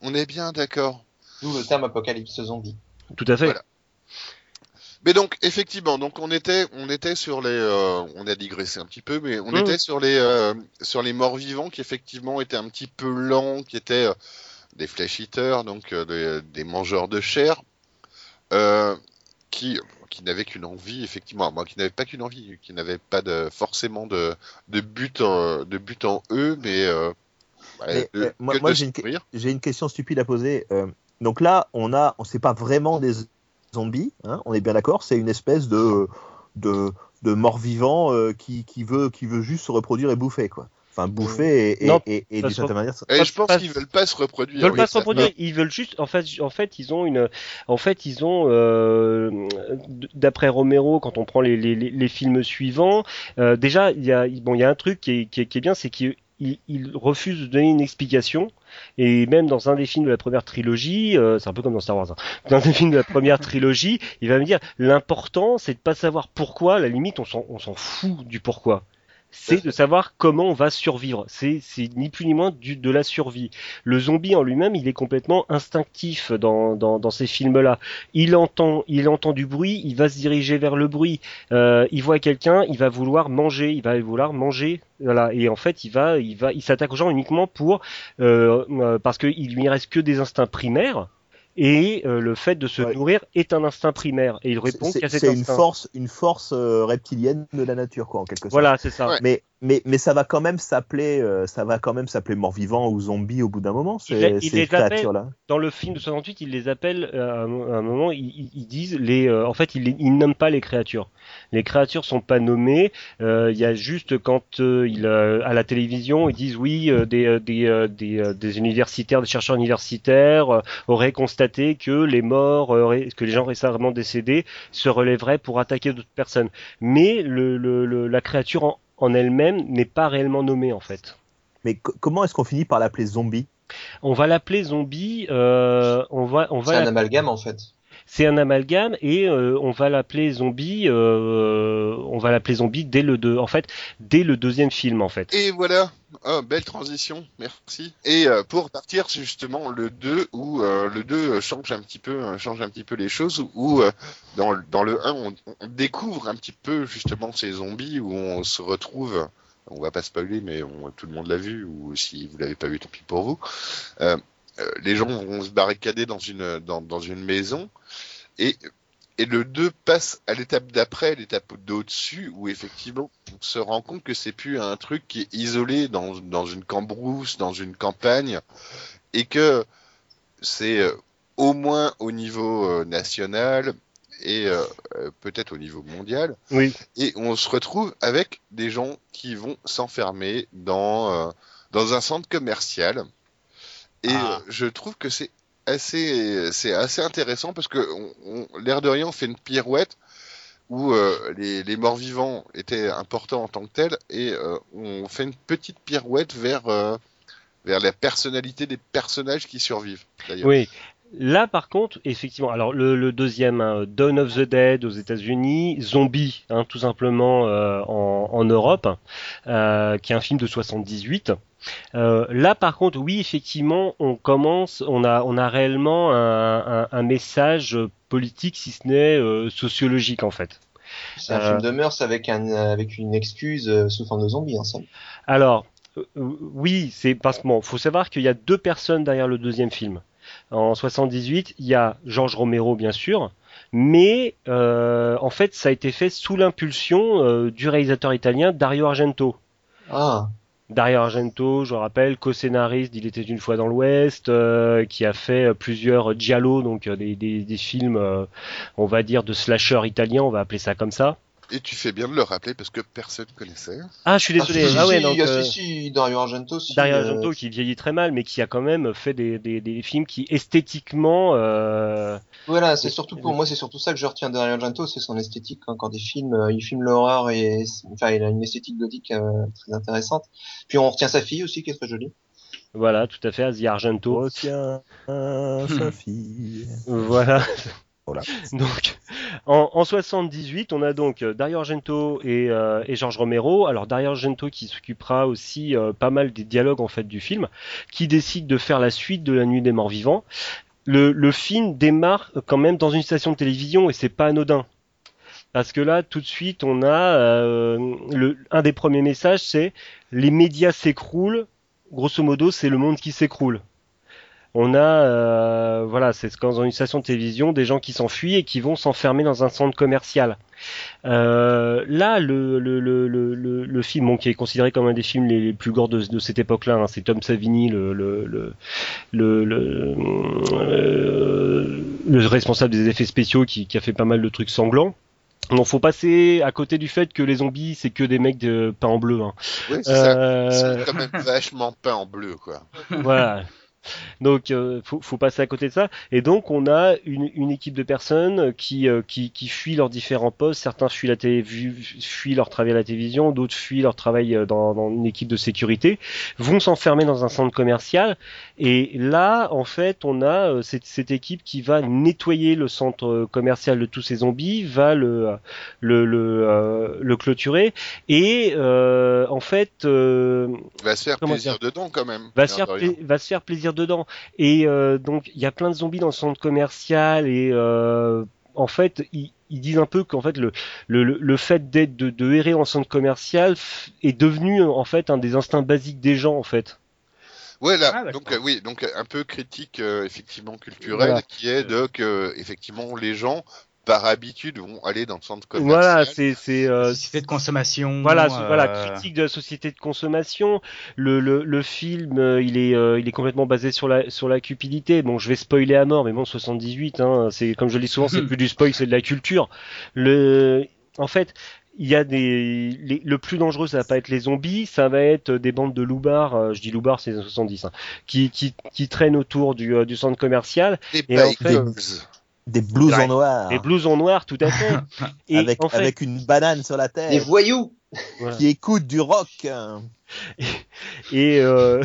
On est bien d'accord. D'où le terme apocalypse zombie. Tout à fait. Voilà. Mais donc effectivement, donc on était on était sur les euh, on a digressé un petit peu, mais on était sur les euh, sur les morts vivants qui effectivement étaient un petit peu lents, qui étaient euh, des flesh eaters, donc euh, des, des mangeurs de chair, euh, qui qui n'avaient qu'une envie effectivement, moi qui n'avaient pas qu'une envie, qui n'avaient pas de forcément de de but en, de but en eux, mais, euh, ouais, Mais, de- euh, moi- que moi, de j'ai une- question stupide à poser. Euh, donc là, on a, on sait pas vraiment des zombies. hein, on est bien d'accord. C'est une espèce de de, de mort-vivant euh, qui, qui veut qui veut juste se reproduire et bouffer quoi. Enfin bouffer et, et, Non, et, d'une certaine manière. ça- Et je pense pas- qu'ils veulent pas se reproduire. Ils veulent oui, pas se reproduire, ils veulent juste, en fait, en fait, ils ont une, en fait, ils ont, euh, d'après Romero, quand on prend les, les, films suivants, euh, déjà, il y a, bon, il y a un truc qui est, qui est, qui est bien, c'est qu'il il, il refuse de donner une explication. Et même dans un des films de la première trilogie, euh, c'est un peu comme dans Star Wars, hein. dans un des films de la première [LAUGHS] trilogie, il va me dire l'important c'est de pas savoir pourquoi, à la limite on s'en on s'en fout du pourquoi. C'est de savoir comment on va survivre. C'est ni plus ni moins du, de la survie. Le zombie en lui-même, il est complètement instinctif dans, dans, dans ces films-là. Il entend, il entend du bruit, il va se diriger vers le bruit. Euh, il voit quelqu'un, il va vouloir manger, il va vouloir manger. Voilà. Et en fait, il va, il va, il s'attaque aux gens uniquement pour euh, euh, parce qu'il lui reste que des instincts primaires. Et euh, le fait de se Ouais. nourrir est un instinct primaire. Et il répond qu'à cet C'est une instinct. force, une force euh, reptilienne de la nature, quoi, en quelque sorte. Voilà, c'est ça. Ouais. Mais, mais, mais ça va quand même s'appeler, euh, ça va quand même s'appeler mort-vivant ou zombie au bout d'un moment. Ces, il ces les appelle- créatures-là. Dans le film de 68, ils les appellent euh, à un- à un moment, ils, disent les, euh, en fait, ils, ils nomment pas les créatures. Les créatures sont pas nommées. Il y a juste quand à la télévision, ils disent oui, des, des, des, des universitaires, des chercheurs universitaires auraient constaté que les morts, que les gens récemment décédés se relèveraient pour attaquer d'autres personnes. Mais le, le- le- la créature en, en elle-même n'est pas réellement nommée en fait. Mais co- comment est-ce qu'on finit par l'appeler zombie? On va l'appeler zombie. euh, on va, on va C'est un amalgame en fait. C'est un amalgame et euh, on va l'appeler zombie. euh, on va l'appeler zombie dès le deux. En fait, dès le deuxième film en fait. Et voilà, Oh, belle transition, merci. Et euh, pour partir justement le 2 où le 2 change un petit peu change un petit peu les choses où dans, dans le 1 on, découvre un petit peu justement ces zombies où on se retrouve on va pas spoiler mais tout le monde l'a vu ou si vous l'avez pas vu tant pis pour vous. Les gens vont se barricader dans une dans, dans une maison et et le 2 passe à l'étape d'après, l'étape d'au-dessus, où effectivement on se rend compte que c'est plus un truc qui est isolé dans, dans une cambrousse, dans une campagne, et que c'est euh, au moins au niveau euh, national et euh, euh, peut-être au niveau mondial, Oui. et on se retrouve avec des gens qui vont s'enfermer dans, euh, dans un centre commercial. Et Ah. euh, je trouve que c'est assez, c'est assez intéressant parce que on, on- l'air de rien, on fait une pirouette où euh, les, les morts vivants étaient importants en tant que tels et euh, on fait une petite pirouette vers, euh, vers la personnalité des personnages qui survivent. d'ailleurs. Oui. Là, par contre, effectivement, alors le, le deuxième, hein, Dawn of the Dead aux États-Unis, Zombie, hein, tout simplement en, en Europe, qui est un film de 78. Euh, là, par contre, oui, effectivement, on commence, on a, on a réellement un, un- un message politique, si ce n'est euh, sociologique, en fait. C'est un Euh, film de mœurs avec un avec une excuse euh, sous forme de zombie en somme. Alors, euh, oui, c'est parce que bon, faut savoir qu'il y a deux personnes derrière le deuxième film. En 78, il y a George Romero, bien sûr, mais euh, en fait, ça a été fait sous l'impulsion euh, du réalisateur italien Dario Argento. Ah, Dario Argento, je rappelle, co-scénariste d'Il était une fois dans l'Ouest, euh, qui a fait euh, plusieurs giallo, donc euh, des, films, on va dire, de slasher italien, on va appeler ça comme ça. Et tu fais bien de le rappeler parce que personne connaissait. Ah, je suis désolé. Ah, si, Ah, si, ouais, si, donc, ah, euh, si, Dario Argento, Dario euh, Argento qui vieillit très mal, mais qui a quand même fait des, des, des films qui esthétiquement, euh, Voilà, c'est surtout pour moi, c'est surtout ça que je retiens de Dario Argento, c'est son esthétique hein, quand il filme, euh, il filme l'horreur et enfin il a une esthétique gothique euh, très intéressante. Puis on retient sa fille aussi qui est très jolie. voilà, tout à fait, Asia Argento. Retiens sa fille. Voilà. [LAUGHS] Donc, en, en 78, on a donc euh, Dario Argento et, euh, et George Romero. Alors Dario Argento qui s'occupera aussi euh, pas mal des dialogues en fait du film, qui décide de faire la suite de La Nuit des Morts Vivants. Le, film démarre quand même dans une station de télévision et c'est pas anodin. Parce que là, tout de suite, on a un des premiers messages, c'est les médias s'écroulent. Grosso modo, c'est le monde qui s'écroule. On a, euh, voilà, c'est quand dans une station de télévision, des gens qui s'enfuient et qui vont s'enfermer dans un centre commercial. Euh, là, le, le, le, le, le, film, bon, qui est considéré comme un des films les, les plus gore de, de cette époque-là, hein, c'est Tom Savini, le, le, le, le, le, euh, le responsable des effets spéciaux, qui, qui a fait pas mal de trucs sanglants. Donc, faut passer à côté du fait que les zombies, c'est que des mecs de, peints en bleu. Hein. Oui, c'est ça. Euh, C'est quand même vachement peint en bleu, quoi. voilà. Donc, euh, faut, faut passer à côté de ça. Et donc, on a une, une équipe de personnes qui, euh, qui, qui fuient leurs différents postes. Certains fuient, la télé, fuient leur travail à la télévision, d'autres fuient leur travail euh, dans, dans une équipe de sécurité, vont s'enfermer dans un centre commercial. Et là, en fait, on a euh, cette, cette équipe qui va nettoyer le centre commercial de tous ces zombies, va le, le, le, le clôturer. Et en fait, va se faire plaisir dedans, quand même. va se faire va se faire plaisir dedans et euh, donc il y a plein de zombies dans le centre commercial et euh, en fait ils, ils disent un peu qu'en fait le le, le- fait d'être de, de errer en centre commercial est devenu en fait un des instincts basiques des gens en fait Voilà, Ah, d'accord. donc euh, oui, donc un peu critique euh, effectivement culturelle Voilà. qui est de que effectivement les gens par habitude vont aller dans le centre commercial. Voilà, c'est c'est euh, Société de consommation. Voilà, euh, voilà, critique de la société de consommation. Le, le, le film, euh, il est, euh, il est complètement basé sur la, sur la cupidité. Bon, je vais spoiler à mort, mais bon, 78, hein, c'est comme je le dis souvent, c'est [LAUGHS] plus du spoil, c'est de la culture. Le, en fait, il y a des, les- le plus dangereux, ça va pas être les zombies, ça va être des bandes de loupards. euh, je dis loupards, c'est les années 70, hein, qui, qui, qui traînent autour du, euh, du centre commercial. Des Et en bikers. Des blouses Ouais. en noir. Des blousons noirs, tout à fait. [LAUGHS] Et avec, en fait, avec une banane sur la Des tête. voyous voilà. Qui écoute du rock. hein. et euh,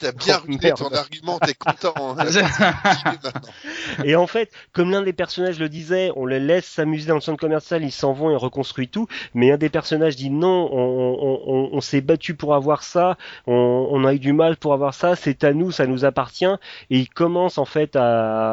T'as bien Oh, ruiné ton argument, t'es content. hein. [LAUGHS] Et en fait, comme l'un des personnages le disait, on les laisse s'amuser dans le centre commercial, ils s'en vont et reconstruit tout. Mais un des personnages dit non, on, on- on- on s'est battu pour avoir ça, on, on a eu du mal pour avoir ça, c'est à nous, ça nous appartient. Et il commence en fait à,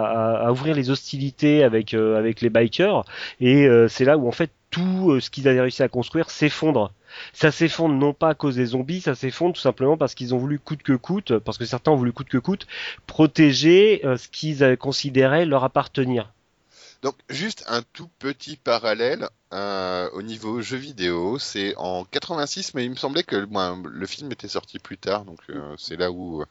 à- à ouvrir les hostilités avec euh, avec les bikers. Et euh, c'est là où en fait tout euh, ce qu'ils avaient réussi à construire s'effondre. Ça s'effondre non pas à cause des zombies, ça s'effondre tout simplement parce qu'ils ont voulu coûte que coûte, parce que certains ont voulu coûte que coûte protéger euh, ce qu'ils considéré leur appartenir. Donc juste un tout petit parallèle euh, au niveau jeu vidéo, c'est en 86, mais il me semblait que le film était sorti plus tard, donc euh, c'est là où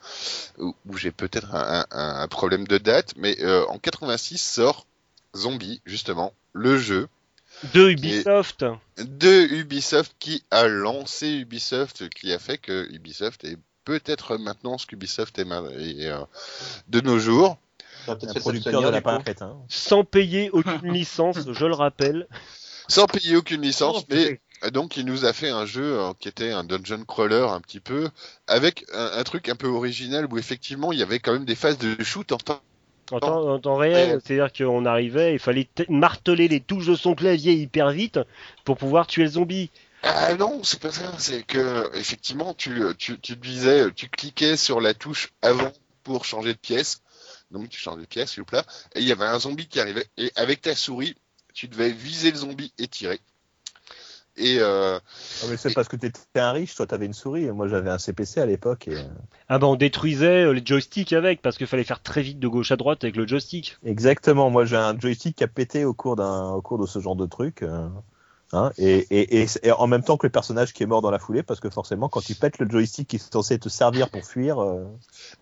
j'ai peut-être un, problème de date, mais en 86 sort Zombie justement, le jeu De Ubisoft. de Ubisoft qui a lancé Ubisoft, qui a fait que Ubisoft est peut-être maintenant ce qu'Ubisoft est, euh, de nos jours. Un producteur de crétin. sans payer aucune [LAUGHS] licence, je le rappelle. sans payer aucune licence, Oh, mais donc il nous a fait un jeu euh, qui était un dungeon crawler un petit peu, avec un, un truc un peu original où effectivement il y avait quand même des phases de shoot en temps. En temps, en temps réel, c'est-à-dire qu'on arrivait, il fallait marteler les touches de son clavier hyper vite pour pouvoir tuer le zombie. Ah non, c'est pas ça, c'est que effectivement tu, tu, tu disais, tu cliquais sur la touche avant pour changer de pièce, donc tu changeais de pièce, s'il vous plaît, et il y avait un zombie qui arrivait, et avec ta souris, tu devais viser le zombie et tirer. Et euh, Ah, mais c'est parce que t'étais un riche, toi t'avais une souris, moi j'avais un CPC à l'époque. Et... Ah ben on détruisait euh, les joysticks avec, parce qu'il fallait faire très vite de gauche à droite avec le joystick. Exactement, moi j'ai un joystick qui a pété au cours, d'un, au cours de ce genre de truc. euh, hein, et, et, et, et en même temps que le personnage qui est mort dans la foulée, parce que forcément quand tu pètes le joystick qui est censé te servir pour fuir, euh,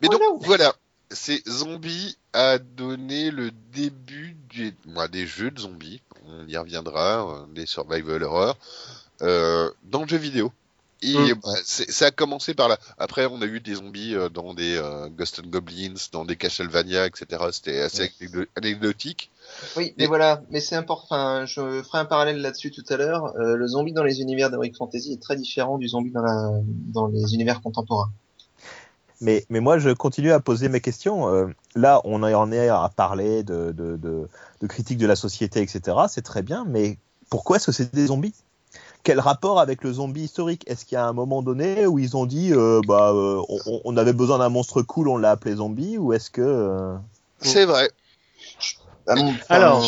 Mais donc voilà, c'est Zombie a donné le début des, moi, des jeux de zombies, on y reviendra, euh, des survival horror, euh, dans le jeu vidéo. Et Mm. bah, c'est- ça a commencé par là. Après, on a eu des zombies euh, dans des euh, Ghost and Goblins, dans des Castlevania, etc. C'était assez anecdo- anecdotique. Oui, mais Et- voilà, mais c'est important. Enfin, je ferai un parallèle là-dessus tout à l'heure. Euh, le zombie dans les univers d'Heroic Fantasy est très différent du zombie dans, la, dans les univers contemporains. Mais, mais moi, je continue à poser mes questions. Euh, là, on en est à parler de, de, de, de critique de la société, etc. C'est très bien, mais pourquoi est-ce que c'est des zombies? Quel rapport avec le zombie historique? Est-ce qu'il y a un moment donné où ils ont dit, euh, bah, euh, on, on avait besoin d'un monstre cool, on l'a appelé zombie, ou est-ce que euh, C'est vrai. Alors,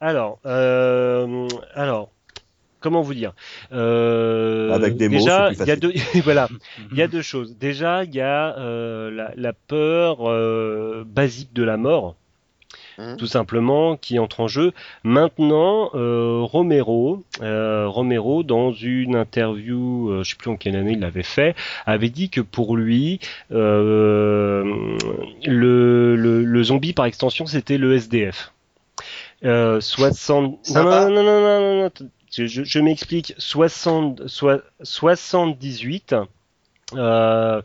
Alors, euh, alors, comment vous dire? Euh, Avec des mots, Déjà, c'est plus il y a deux, facile. [LAUGHS] voilà, il y a deux choses. Déjà, il y a euh, la, la peur euh, basique de la mort, Mhm. tout simplement, qui entre en jeu. Maintenant, euh, Romero, euh, Romero, dans une interview, euh, je sais plus en quelle année il l'avait fait, avait dit que pour lui, euh, le, le, le zombie par extension, c'était le SDF. Euh, 60... Ça non, non, non, non, non, non, non, je, je, m'explique. 60, soi- 78. Euh,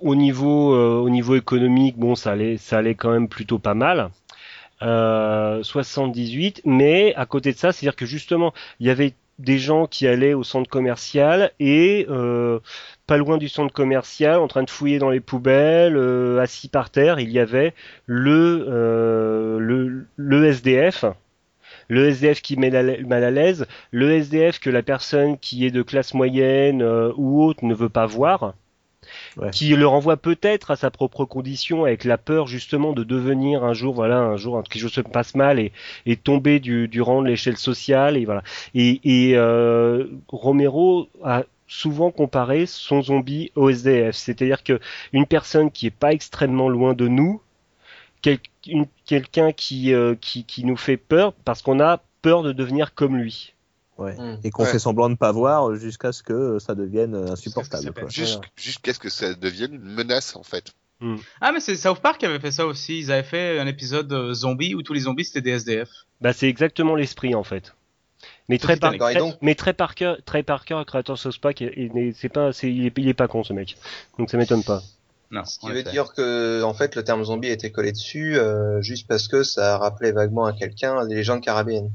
au niveau euh, au niveau économique, bon, ça allait ça allait quand même plutôt pas mal. Euh, 78, mais à côté de ça, c'est-à-dire que justement, il y avait des gens qui allaient au centre commercial et euh, pas loin du centre commercial, en train de fouiller dans les poubelles, euh, assis par terre, il y avait le euh, le, le SDF. Le SDF qui met mal à l'aise, le SDF que la personne qui est de classe moyenne euh, ou haute ne veut pas voir, Ouais. qui le renvoie peut-être à sa propre condition avec la peur justement de devenir un jour, voilà, un jour quelque chose se passe mal et, et tomber du, du rang de l'échelle sociale et voilà. Et, et euh, Romero a souvent comparer son zombie au SDF. C'est-à-dire que une personne qui est pas extrêmement loin de nous, quel- quelqu'un qui, euh, qui, qui nous fait peur parce qu'on a peur de devenir comme lui. Ouais. Hmm. Et qu'on Ouais. fait semblant de pas voir jusqu'à ce que ça devienne euh, insupportable. Jusqu'à ce que ça devienne une menace, en fait. Ah, mais c'est South Park qui avait fait ça aussi. Ils avaient fait un épisode euh, zombie où tous les zombies c'était des SDF. Bah, c'est exactement l'esprit en fait. Mais très, par, donc- mais très Parker, très Parker, créateur de South Park, il est- c'est pas, c'est, il est, il est pas con ce mec. Donc ça m'étonne pas. Non. Ce qui veut dire que, en fait, le terme zombie a été collé dessus, euh, juste parce que ça rappelait vaguement à quelqu'un des légendes caribéennes.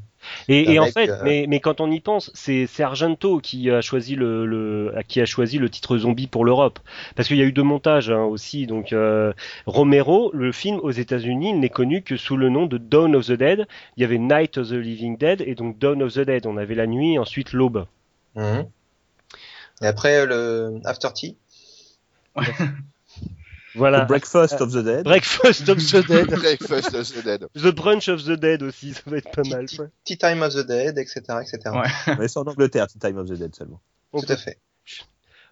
Et, et en fait, euh, mais, mais quand on y pense, c'est, c'est Argento qui a choisi le, le, qui a choisi le titre zombie pour l'Europe, parce qu'il y a eu deux montages hein, aussi. Donc euh, Romero, le film aux États-Unis, il n'est connu que sous le nom de Dawn of the Dead. Il y avait Night of the Living Dead et donc Dawn of the Dead. On avait la nuit, et ensuite l'aube. Mhm. Et après, le After Tea. [LAUGHS] Voilà. The Breakfast of the Dead. Breakfast of the Dead. [LAUGHS] Breakfast of the Dead. The Brunch of the Dead aussi, ça va être pas mal. Tea. Tea Time of the Dead, etc., etc. Ouais. [LAUGHS] Mais c'est en Angleterre, c'est Time of the Dead seulement. On Tout peut, à fait.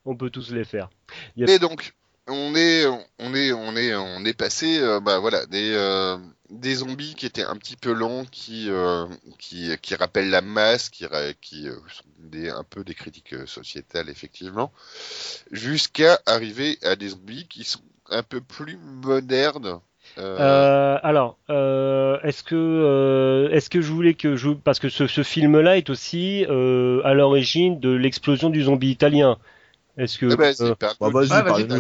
on peut tous les faire. A- Et donc, on est, on est, on est, on est passé, euh, bah voilà, des, euh, des zombies qui étaient un petit peu longs, qui, euh, qui, qui rappellent la masse, qui, qui euh, sont des, un peu des critiques sociétales effectivement, jusqu'à arriver à des zombies qui sont un peu plus modernes. euh, Euh, alors, euh, est-ce que euh, est-ce que je voulais que je parce que ce, ce film-là est aussi euh, à l'origine de l'explosion du zombie italien. Est-ce que eh ben, euh, bah, cool. vas-y,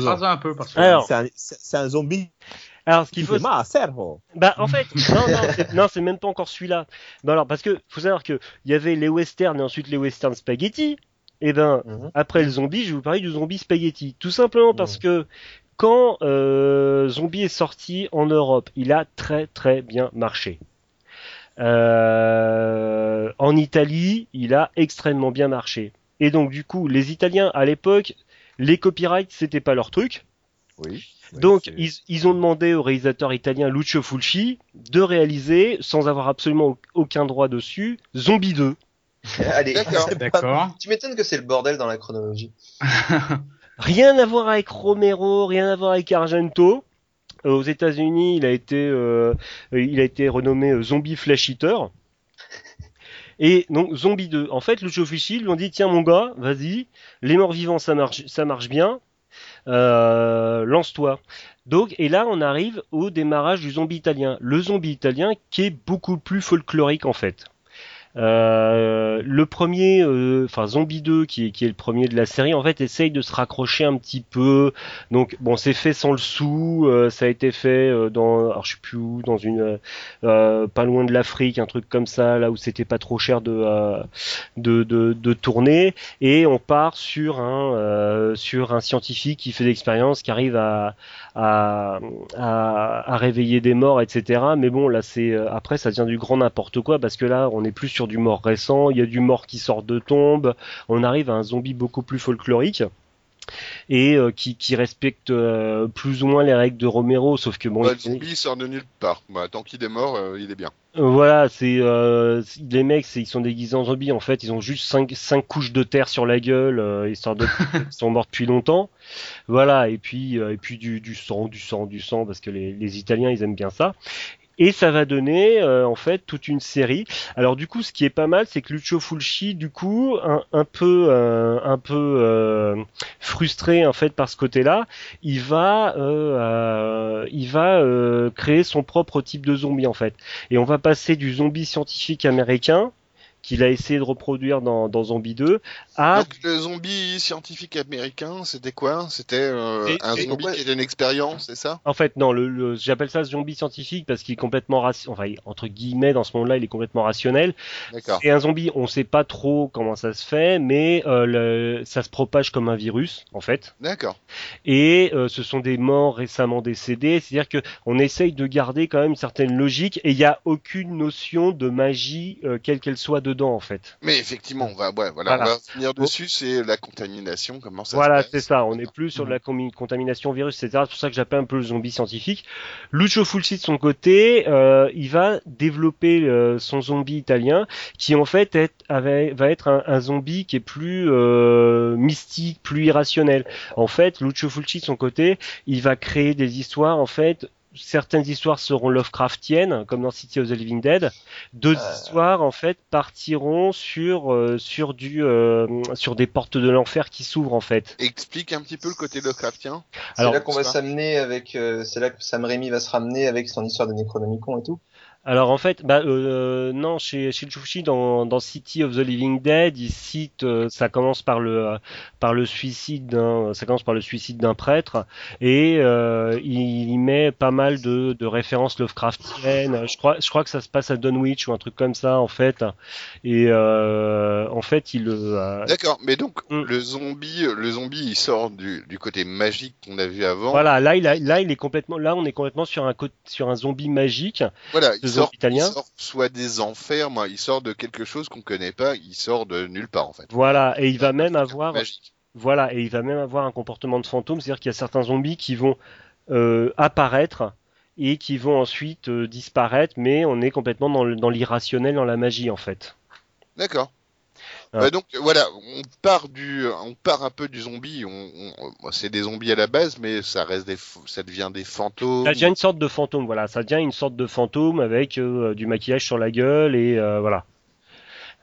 parle-en un peu parce que. Alors, C'est un, un zombie alors ce qui qu'il faut, cerveau. bah en fait, [LAUGHS] non non c'est, même pas encore celui-là. Non alors parce que faut savoir que il y avait les westerns et ensuite les westerns spaghetti. Et ben Mhm. après le zombie, je vais vous parler du zombie spaghetti. Tout simplement parce que quand euh, Zombie est sorti en Europe, il a très très bien marché. Euh, en Italie, il a extrêmement bien marché. Et donc du coup, les Italiens à l'époque, les copyrights c'était pas leur truc. Oui. Donc ils, ils ont demandé au réalisateur italien Lucio Fulci de réaliser, sans avoir absolument aucun droit dessus, Zombie 2. Allez. D'accord. [LAUGHS] D'accord. Tu m'étonnes que c'est le bordel dans la chronologie. [LAUGHS] Rien à voir avec Romero, rien à voir avec Argento. Euh, aux États-Unis, il a été, euh, il a été renommé euh, Zombie Flash Eater. [LAUGHS] Et donc Zombie 2. En fait, Lucio Fulci lui ont dit tiens mon gars, vas-y, les morts vivants ça marche, ça marche bien, euh, lance-toi. Donc et là on arrive au démarrage du zombie italien. Le zombie italien qui est beaucoup plus folklorique en fait. Euh, le premier, euh, enfin Zombie 2, qui est, qui est le premier de la série, en fait, essaye de se raccrocher un petit peu. Donc, bon, c'est fait sans le sou, euh, ça a été fait euh, dans, alors je sais plus où, dans une, pas loin de l'Afrique, un truc comme ça, là où c'était pas trop cher de, de, de, de tourner. Et on part sur un, sur un scientifique qui fait l'expérience, qui arrive à, à, à, à réveiller des morts, etc. Mais bon, là, c'est après, ça devient du grand n'importe quoi parce que là, on est plus sur du mort récent. Il y a du mort qui sort de tombe. On arrive à un zombie beaucoup plus folklorique et euh, qui, qui respecte euh, plus ou moins les règles de Romero, sauf que bon, le il- zombie il sort de nulle part. Bah, tant qu'il est mort, euh, il est bien. Voilà, c'est les mecs, ils sont déguisés en zombies. En fait, ils ont juste cinq, cinq couches de terre sur la gueule, histoire de [LAUGHS] ils sont morts depuis longtemps. Voilà, et puis et puis du, du sang, du sang, du sang, parce que les, les Italiens ils aiment bien ça. Et ça va donner euh, en fait toute une série. Alors du coup, ce qui est pas mal, c'est que Lucio Fulci, du coup, un, peu euh, un peu euh, frustré en fait par ce côté-là, il va euh, euh, il va euh, créer son propre type de zombie en fait. Et on va passer du zombie scientifique américain qu'il a essayé de reproduire dans, dans Zombie 2 à Donc le zombie scientifique américain, c'était quoi? C'était euh, un zombie qui était une expérience, c'est ça? En fait, non, le, le- j'appelle ça zombie scientifique parce qu'il est complètement rationnel. Enfin, entre guillemets, dans ce monde-là, il est complètement rationnel. D'accord. Et un zombie, on sait pas trop comment ça se fait, mais euh, le, ça se propage comme un virus, en fait. D'accord. Et euh, ce sont des morts récemment décédés. C'est-à-dire que on essaye de garder quand même une certaine logique et il n'y a aucune notion de magie, quelle qu'elle soit, dedans. Dedans en fait. Mais effectivement, on va, ouais, voilà, Voilà. on va finir dessus, c'est la contamination, comment ça Voilà, c'est ça. On n'est plus sur de la contamination virus, etc. C'est pour ça que j'appelle un peu le zombie scientifique. Lucio Fulci de son côté, euh, il va développer euh, son zombie italien, qui en fait est, avait- va être un, un zombie qui est plus euh, mystique, plus irrationnel. En fait, Lucio Fulci de son côté, il va créer des histoires en fait. Certaines histoires seront Lovecraftiennes, comme dans City of the Living Dead. D'autres Euh. histoires, en fait, partiront sur euh, sur du euh, sur des portes de l'enfer qui s'ouvrent en fait. Explique un petit peu le côté Lovecraftien. C'est là qu'on va s'amener avec, euh, c'est là que Sam Raimi va se ramener avec son histoire de Necronomicon et tout. Alors en fait, bah euh, non, chez chez Chuchi dans dans City of the Living Dead, il cite, euh, ça commence par le euh, par le suicide d'un, ça commence par le suicide d'un prêtre et euh, il, y met pas mal de de références Lovecraftiennes. Je crois je crois que ça se passe à Dunwich ou un truc comme ça en fait. Et euh, en fait, il euh, D'accord, mais donc Mm. le zombie, le zombie, il sort du, du côté magique qu'on a vu avant. voilà, là il a, là il est complètement, là on est complètement sur un côté sur un zombie magique. Voilà, il sort, zombie italien. il sort soit des enfers, moi, il sort de quelque chose qu'on connaît pas, il sort de nulle part en fait. Voilà, et il va même avoir magique. Voilà, et il va même avoir un comportement de fantôme, c'est-à-dire qu'il y a certains zombies qui vont euh, apparaître et qui vont ensuite euh, disparaître, mais on est complètement dans le- dans l'irrationnel, dans la magie en fait. D'accord. Ah. Bah donc voilà, on part du, on part un peu du zombie. On, on- c'est des zombies à la base, mais ça reste des, ça devient des fantômes. Ça devient une sorte de fantôme, voilà, ça devient une sorte de fantôme avec euh, du maquillage sur la gueule et euh, voilà.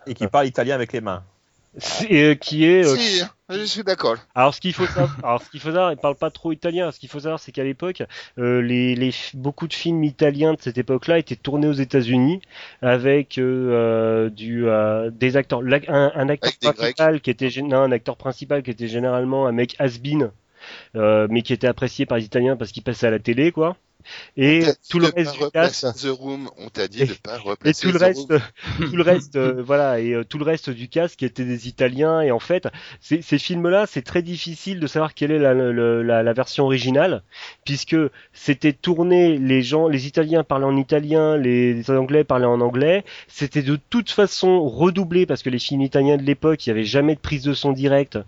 Et qui parle italien avec les mains. [LAUGHS] C'est, euh, qui est euh, Si, je suis d'accord. Alors ce qu'il faut savoir, [LAUGHS] alors ce qu'il faut savoir, il parle pas trop italien. Ce qu'il faut savoir, c'est qu'à l'époque, euh, les, beaucoup de films italiens de cette époque-là étaient tournés aux États-Unis avec euh, euh, du euh, des acteurs, la- un, un acteur Avec principal qui était non, un acteur principal qui était généralement un mec has-been, mais qui était apprécié par les Italiens parce qu'il passait à la télé, quoi. Et tout le reste du cast, The Room, on t'a dit Et- de pas et replacer tout le reste, [LAUGHS] tout le reste, euh, [LAUGHS] voilà, et euh, tout le reste du cast qui était des Italiens. Et en fait, ces, ces films-là, c'est très difficile de savoir quelle est la, le- la, la version originale, puisque c'était tourné, les gens, les Italiens parlaient en italien, les, les Anglais parlaient en anglais. C'était de toute façon redoublé parce que les films italiens de l'époque, il n'y avait jamais de prise de son direct.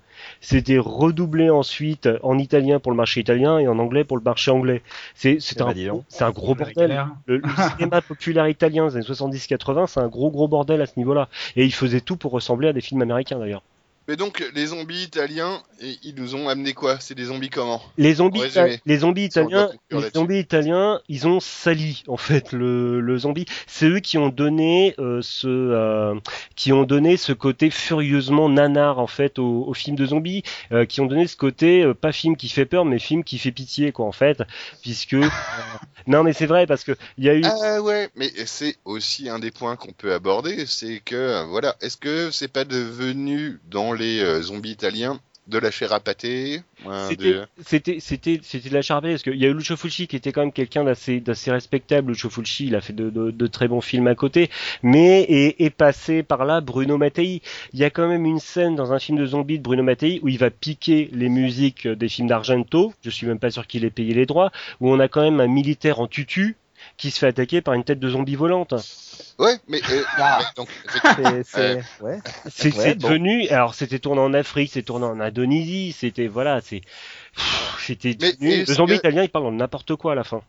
C'était redoublé ensuite en italien pour le marché italien et en anglais pour le marché anglais. C'est c'est Eh ben, un, c'est un gros bordel. le cinéma [LAUGHS] populaire italien des années 70-80, c'est un gros gros bordel à ce niveau-là. Et ils faisaient tout pour ressembler à des films américains d'ailleurs. Mais donc les zombies italiens, et ils nous ont amené quoi? C'est des zombies comment? Les zombies, les zombies italiens, les zombies italiens, ils ont sali en fait le, le zombie. C'est eux qui ont donné euh, ce, euh, qui ont donné ce côté furieusement nanar en fait au, au film de zombies, euh, qui ont donné ce côté pas film qui fait peur, mais film qui fait pitié quoi en fait, puisque [LAUGHS] non mais c'est vrai parce que il y a eu Ah ouais, mais c'est aussi un des points qu'on peut aborder, c'est que voilà, est-ce que c'est pas devenu dans les euh, zombies italiens de la chair à pâté C'était, de- c'était, c'était, c'était de la charpée parce qu'il y a eu Lucio Fulci qui était quand même quelqu'un d'assez, d'assez respectable. Lucio Fulci, il a fait de, de, de très bons films à côté, mais est, est passé par là Bruno Mattei. Il y a quand même une scène dans un film de zombies de Bruno Mattei où il va piquer les musiques des films d'Argento. Je suis même pas sûr qu'il ait payé les droits. Où on a quand même un militaire en tutu qui se fait attaquer par une tête de zombie volante. Ouais, mais, euh, [LAUGHS] Ah. mais donc effectivement, C'est, ouais. Ouais, bon. devenu, alors c'était tourné en Afrique, c'est tourné en Indonésie, c'était voilà, c'est, c'était le zombie que- italien, il parle de n'importe quoi à la fin.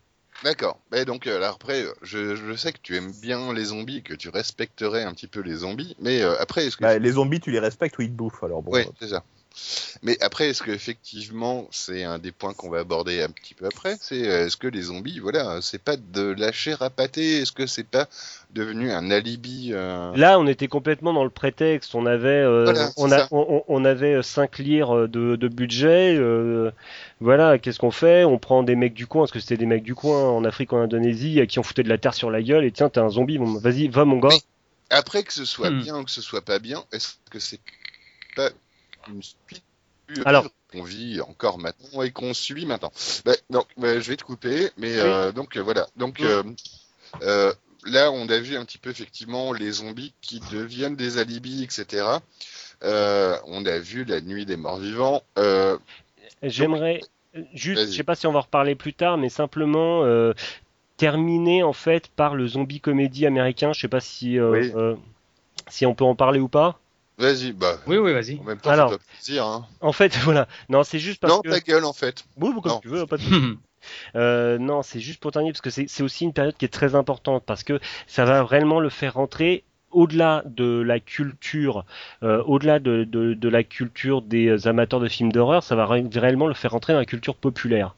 D'accord. Mais donc euh, là, après, euh, je, je sais que tu aimes bien les zombies, que tu respecterais un petit peu les zombies, mais euh, après, est-ce que Bah, les zombies, tu les respectes ou ils te bouffent alors bon. Ouais, c'est ça. Mais après, est-ce que effectivement, c'est un des points qu'on va aborder un petit peu après C'est euh, est-ce que les zombies, voilà, c'est pas de la chair à pâté Est-ce que c'est pas devenu un alibi euh, Là, on était complètement dans le prétexte. On avait, euh, Voilà, on, a, on, on- on avait 5 lires de, de budget. euh, voilà, qu'est-ce qu'on fait? On prend des mecs du coin, parce que c'était des mecs du coin en Afrique, en Indonésie, à qui on foutait de la terre sur la gueule. Et tiens, t'es un zombie, bon, vas-y, va mon gars. Mais- Après que ce soit Hmm. bien ou que ce soit pas bien, est-ce que c'est pas une Alors- qu'on vit encore maintenant et qu'on subit maintenant Bah, Donc, bah, je vais te couper, mais euh, donc euh, voilà. Donc euh, là, on a vu un petit peu effectivement les zombies qui deviennent des alibis, etc. Euh, on a vu la nuit des morts vivants. J'aimerais juste, je sais pas si on va en reparler plus tard, mais simplement terminer en fait par le zombie comédie américain. Je sais pas si Oui. si on peut en parler ou pas. Vas-y, bah. Oui, oui, vas-y. En même temps, Alors. ça doit plaisir, hein. En fait, [LAUGHS] voilà. Non, c'est juste parce Non, que. ta gueule, en fait. Oui, comme Non. tu veux, pas de. [LAUGHS] Euh, non, c'est juste pour terminer parce que c'est aussi une période qui est très importante parce que ça va vraiment le faire rentrer au-delà de la culture, euh, au-delà de, de, de la culture des amateurs de films d'horreur, ça va ré- réellement le faire rentrer dans la culture populaire.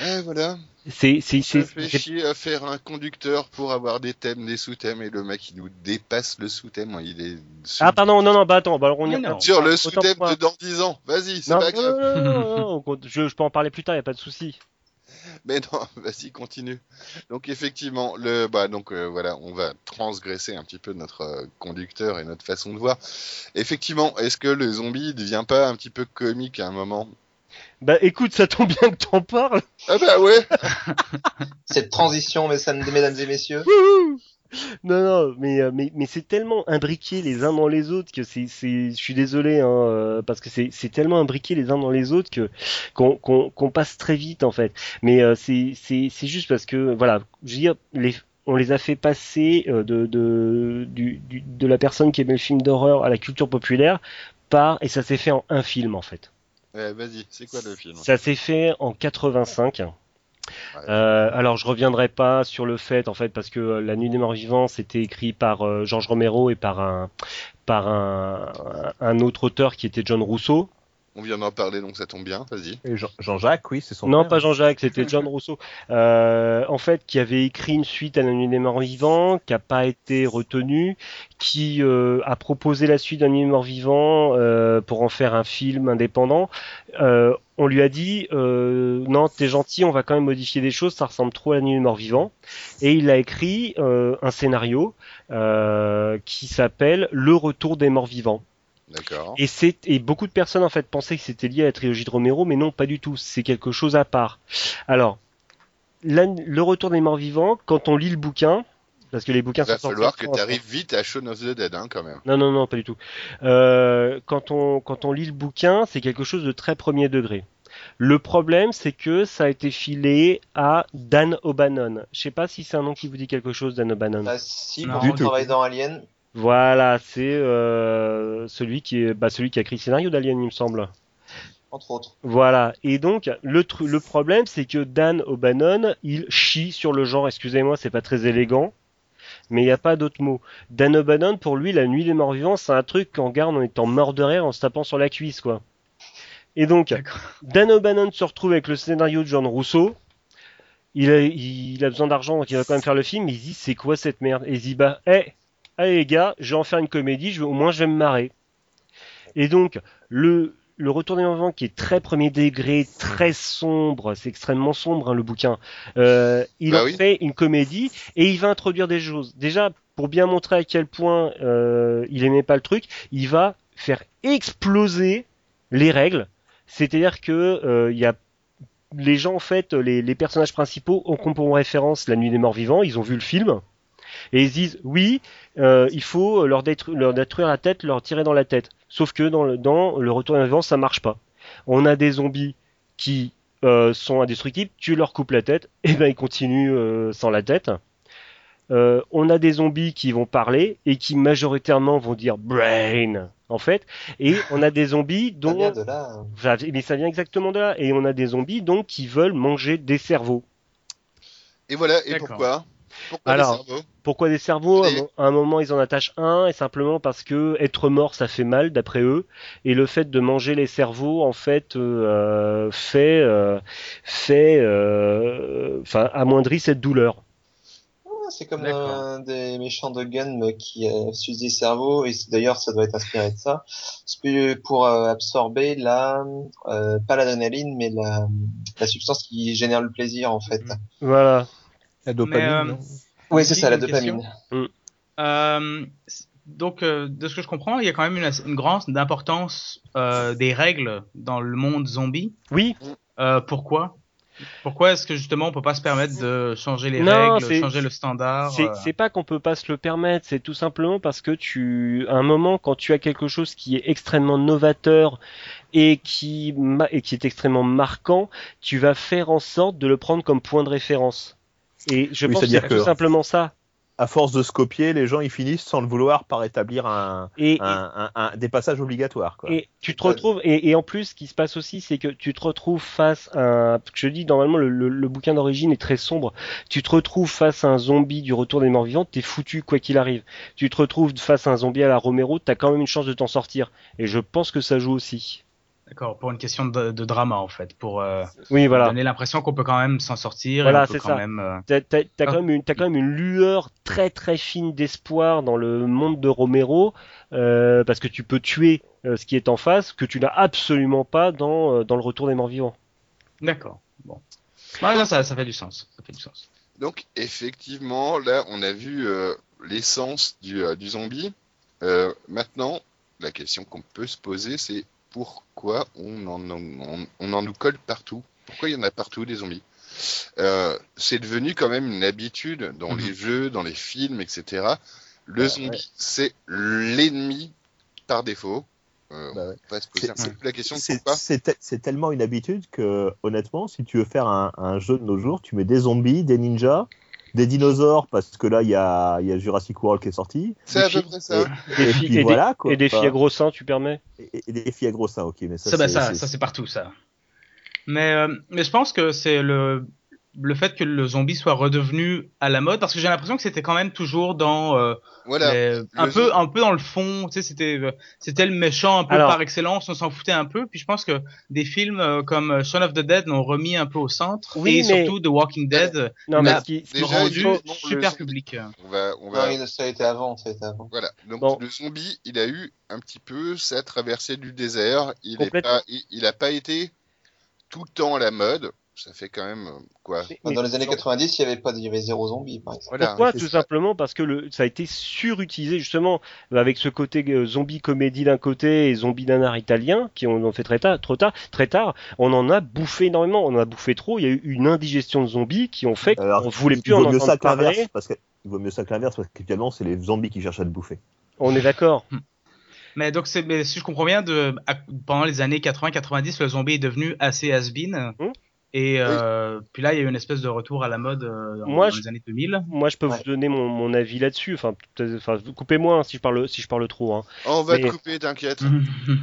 Eh, voilà. C'est c'est chier à faire un conducteur pour avoir des thèmes, des sous-thèmes, et le mec, il nous dépasse le sous-thème. Il est sous- ah pardon non non bah attends bah alors on y non. sur le sous-thème de dans 10 ans. Vas-y, c'est Non, pas non, grave. non, non, non, [LAUGHS] je peux en parler plus tard, y a pas de souci. Mais non, [LAUGHS] vas-y, continue. Donc effectivement, le bah donc euh, voilà, on va transgresser un petit peu notre euh, conducteur et notre façon de voir. Effectivement, est-ce que le zombie ne devient pas un petit peu comique à un moment? Bah écoute, ça tombe bien que t'en parles. Ah bah ouais. [LAUGHS] Cette transition, mesdames mesdames et messieurs. Wouhou non, non, mais, euh, mais, mais c'est tellement imbriqué les uns dans les autres que c'est, c'est, je suis désolé, hein, euh, parce que c'est, c'est tellement imbriqué les uns dans les autres que qu'on, qu'on, qu'on passe très vite en fait. Mais euh, c'est, c'est, c'est juste parce que voilà, je veux dire, les, on les a fait passer euh, de, de, du, du- de la personne qui aimait le film d'horreur à la culture populaire par et ça s'est fait en un film en fait. Ouais, vas-y, c'est quoi le film? Ça s'est fait en 85. Euh, alors je reviendrai pas sur le fait en fait parce que euh, La Nuit des Morts Vivants c'était écrit par euh, Georges Romero et par un par un, un autre auteur qui était John Rousseau. On vient d'en parler, donc ça tombe bien. Vas-y. Jean-Jacques, oui, c'est son Non, frère. pas Jean-Jacques, c'était John Rousseau. Euh, en fait, qui avait écrit une suite à La Nuit des Morts Vivants, qui a pas été retenue, qui euh, a proposé la suite La Nuit des Morts Vivants euh, pour en faire un film indépendant. Euh, on lui a dit euh, non, t'es gentil, on va quand même modifier des choses, ça ressemble trop à La Nuit des Morts Vivants. Et il a écrit euh, un scénario euh, qui s'appelle Le Retour des Morts Vivants. D'accord. Et c'est et beaucoup de personnes en fait pensaient que c'était lié à la trilogie de Romero, mais non, pas du tout. C'est quelque chose à part. Alors, la- le retour des morts vivants, quand on lit le bouquin, parce que les bouquins Il va sont falloir que tu arrives vite à Shaun of the Dead, hein, quand même. Non, non, non, pas du tout. Euh, quand on quand on lit le bouquin, c'est quelque chose de très premier degré. Le problème, c'est que ça a été filé à Dan O'Bannon. Je sais pas si c'est un nom qui vous dit quelque chose, Dan O'Bannon. Bah, si, Non, quand du on tout. travaille dans Alien, Voilà, c'est euh, celui qui est bah, celui qui a écrit le scénario d'Alien, il me semble. entre autres. Voilà. Et donc, le, le problème, c'est que Dan O'Bannon, il chie sur le genre. Excusez-moi, c'est pas très élégant. Mais il n'y a pas d'autre mot. Dan O'Bannon, pour lui, la nuit des morts vivants, c'est un truc qu'on garde en étant mort de rire, en se tapant sur la cuisse, quoi. Et donc. Dan O'Bannon se retrouve avec le scénario de John Rousseau. Il a, il a besoin d'argent, donc il va quand même faire le film. Il dit, c'est quoi cette merde? Et il se dit, bah, hé, allez les gars, je vais en faire une comédie, je vais, au moins je vais me marrer. Et donc, le, le Retour des Vivants, qui est très premier degré, très sombre, c'est extrêmement sombre hein, le bouquin, euh, il Bah en oui. fait une comédie et il va introduire des choses. Déjà, pour bien montrer à quel point euh, il aimait pas le truc, il va faire exploser les règles. C'est-à-dire que euh, y a les gens en fait, les, les personnages principaux ont comme référence La Nuit des Morts Vivants, ils ont vu le film et ils se disent oui, euh, il faut leur, détru- leur détruire la tête, leur tirer dans la tête. Sauf que dans le, dans le Retour des Vivants, ça marche pas. On a des zombies qui euh, sont indestructibles, tu leur coupes la tête, [LAUGHS] et ben ils continuent euh, sans la tête. Euh, on a des zombies qui vont parler et qui majoritairement vont dire brain en fait, et on a des zombies [LAUGHS] Ça dont vient de là. hein. ça- mais ça vient exactement de là. Et on a des zombies donc qui veulent manger des cerveaux. Et voilà, et pourquoi? Pourquoi Alors, cerveaux Pourquoi des cerveaux à Et- un mo- À un moment, ils en attachent un, et simplement parce que être mort, ça fait mal, d'après eux. Et le fait de manger les cerveaux, en fait, euh, fait, euh, fait, euh, enfin, amoindrit cette douleur. Ah, C'est comme un des méchants de Gun qui euh, s'use des cerveaux et c'est- d'ailleurs ça doit être inspiré de ça. Pour euh, absorber la euh, pas l'adrénaline mais la, la substance qui génère le plaisir en fait. Voilà. La dopamine. Euh, Oui c'est ça la dopamine. Euh, c- donc, euh, de ce que je comprends, il y a quand même une, une grande importance euh, des règles dans le monde zombie. Oui, Euh, pourquoi? Pourquoi est-ce que justement on peut pas se permettre de changer les Non, règles, changer le standard c'est euh, pas qu'on peut pas se le permettre, c'est tout simplement parce que tu, à un moment, quand tu as quelque chose qui est extrêmement novateur et qui, et qui est extrêmement marquant, tu vas faire en sorte de le prendre comme point de référence. Et je Oui, pense que c'est tout simplement ça. à force de se copier, les gens ils finissent sans le vouloir par établir un, Et, un, un- un- des passages obligatoires. Quoi. et tu te retrouves, et, et en plus, ce qui se passe aussi, c'est que tu te retrouves face à un, je dis normalement le, le- le bouquin d'origine est très sombre. Tu te retrouves face à un zombie du retour des morts vivants, t'es foutu quoi qu'il arrive. Tu te retrouves face à un zombie à la Romero, t'as quand même une chance de t'en sortir. Et je pense que ça joue aussi. D'accord, pour une question de, de drama en fait, pour euh, Oui, voilà. donner l'impression qu'on peut quand même s'en sortir. Voilà, c'est ça. Même, euh, T'as, t'as- t'as Ah. quand même une, t'as quand même une lueur très très fine d'espoir dans le monde de Romero, euh, parce que tu peux tuer euh, ce qui est en face, que tu n'as absolument pas dans, euh, dans le retour des morts vivants. D'accord. Bon. Ouais, non, ça, ça fait du sens. Ça fait du sens. Donc effectivement, là, on a vu euh, l'essence du, euh, du zombie. Euh, maintenant, la question qu'on peut se poser, c'est pourquoi on en, on, on en nous colle partout? Pourquoi il y en a partout des zombies? Euh, C'est devenu quand même une habitude dans Mhm. les jeux, dans les films, etc. Le Bah, zombie, c'est l'ennemi par défaut. Euh, Bah ouais. On va se poser un peu la question C'est tellement une habitude que, honnêtement, si tu veux faire un, un jeu de nos jours, tu mets des zombies, des ninjas, des dinosaures, parce que là, il y a, il y a Jurassic World qui est sorti. C'est à peu près ça. Et puis et des- voilà, quoi. Et des filles à gros seins, tu permets? et, et des filles à gros seins, ok, mais ça, Ça, bah, ça, ça c'est partout ça. Mais, euh, mais je pense que c'est le le fait que le zombie soit redevenu à la mode parce que j'ai l'impression que c'était quand même toujours dans euh, Voilà. les- un peu un peu dans le fond tu sais c'était euh, c'était le méchant un peu Alors- par excellence on s'en foutait un peu puis je pense que des films euh, comme Shaun of the Dead l'ont remis un peu au centre Oui, et mais- surtout The Walking Dead Non, Mais ce qui, rendu super public On va, on va, Non, il- ça a été avant, ça a été avant. Voilà. Donc Bon. le zombie, il a eu un petit peu sa traversée du désert. Il est pas, il, il a pas été tout le temps à la mode. Ça fait quand même euh, quoi mais- dans les années 90, il y avait pas, il y avait zéro zombie, par exemple. Voilà. Pourquoi Tout ça. simplement parce que le, ça a été surutilisé justement avec ce côté euh, zombie comédie d'un côté et zombie nanar italien qui on en fait très tard, trop tard, très tard. On en a bouffé énormément, on en a bouffé trop. Il y a eu une indigestion de zombies qui ont fait qu'on voulait il plus en entendre parler. l'inverse, parce que il vaut mieux ça que l'inverse, parce qu'actuellement, c'est les zombies qui cherchent à te bouffer. On est d'accord. [LAUGHS] mais donc mais si je comprends bien de à- pendant les années 80-90 le zombie est devenu assez has-been Hmm. Et euh, puis là il y a eu une espèce de retour à la mode euh, dans, Moi, dans je- les années 2000 Moi, je peux Ouais. vous donner mon, mon avis là-dessus. Enfin, peut-être- enfin, vous coupez-moi hein, si je parle si je parle trop. Hein. On va Mais- te couper, t'inquiète.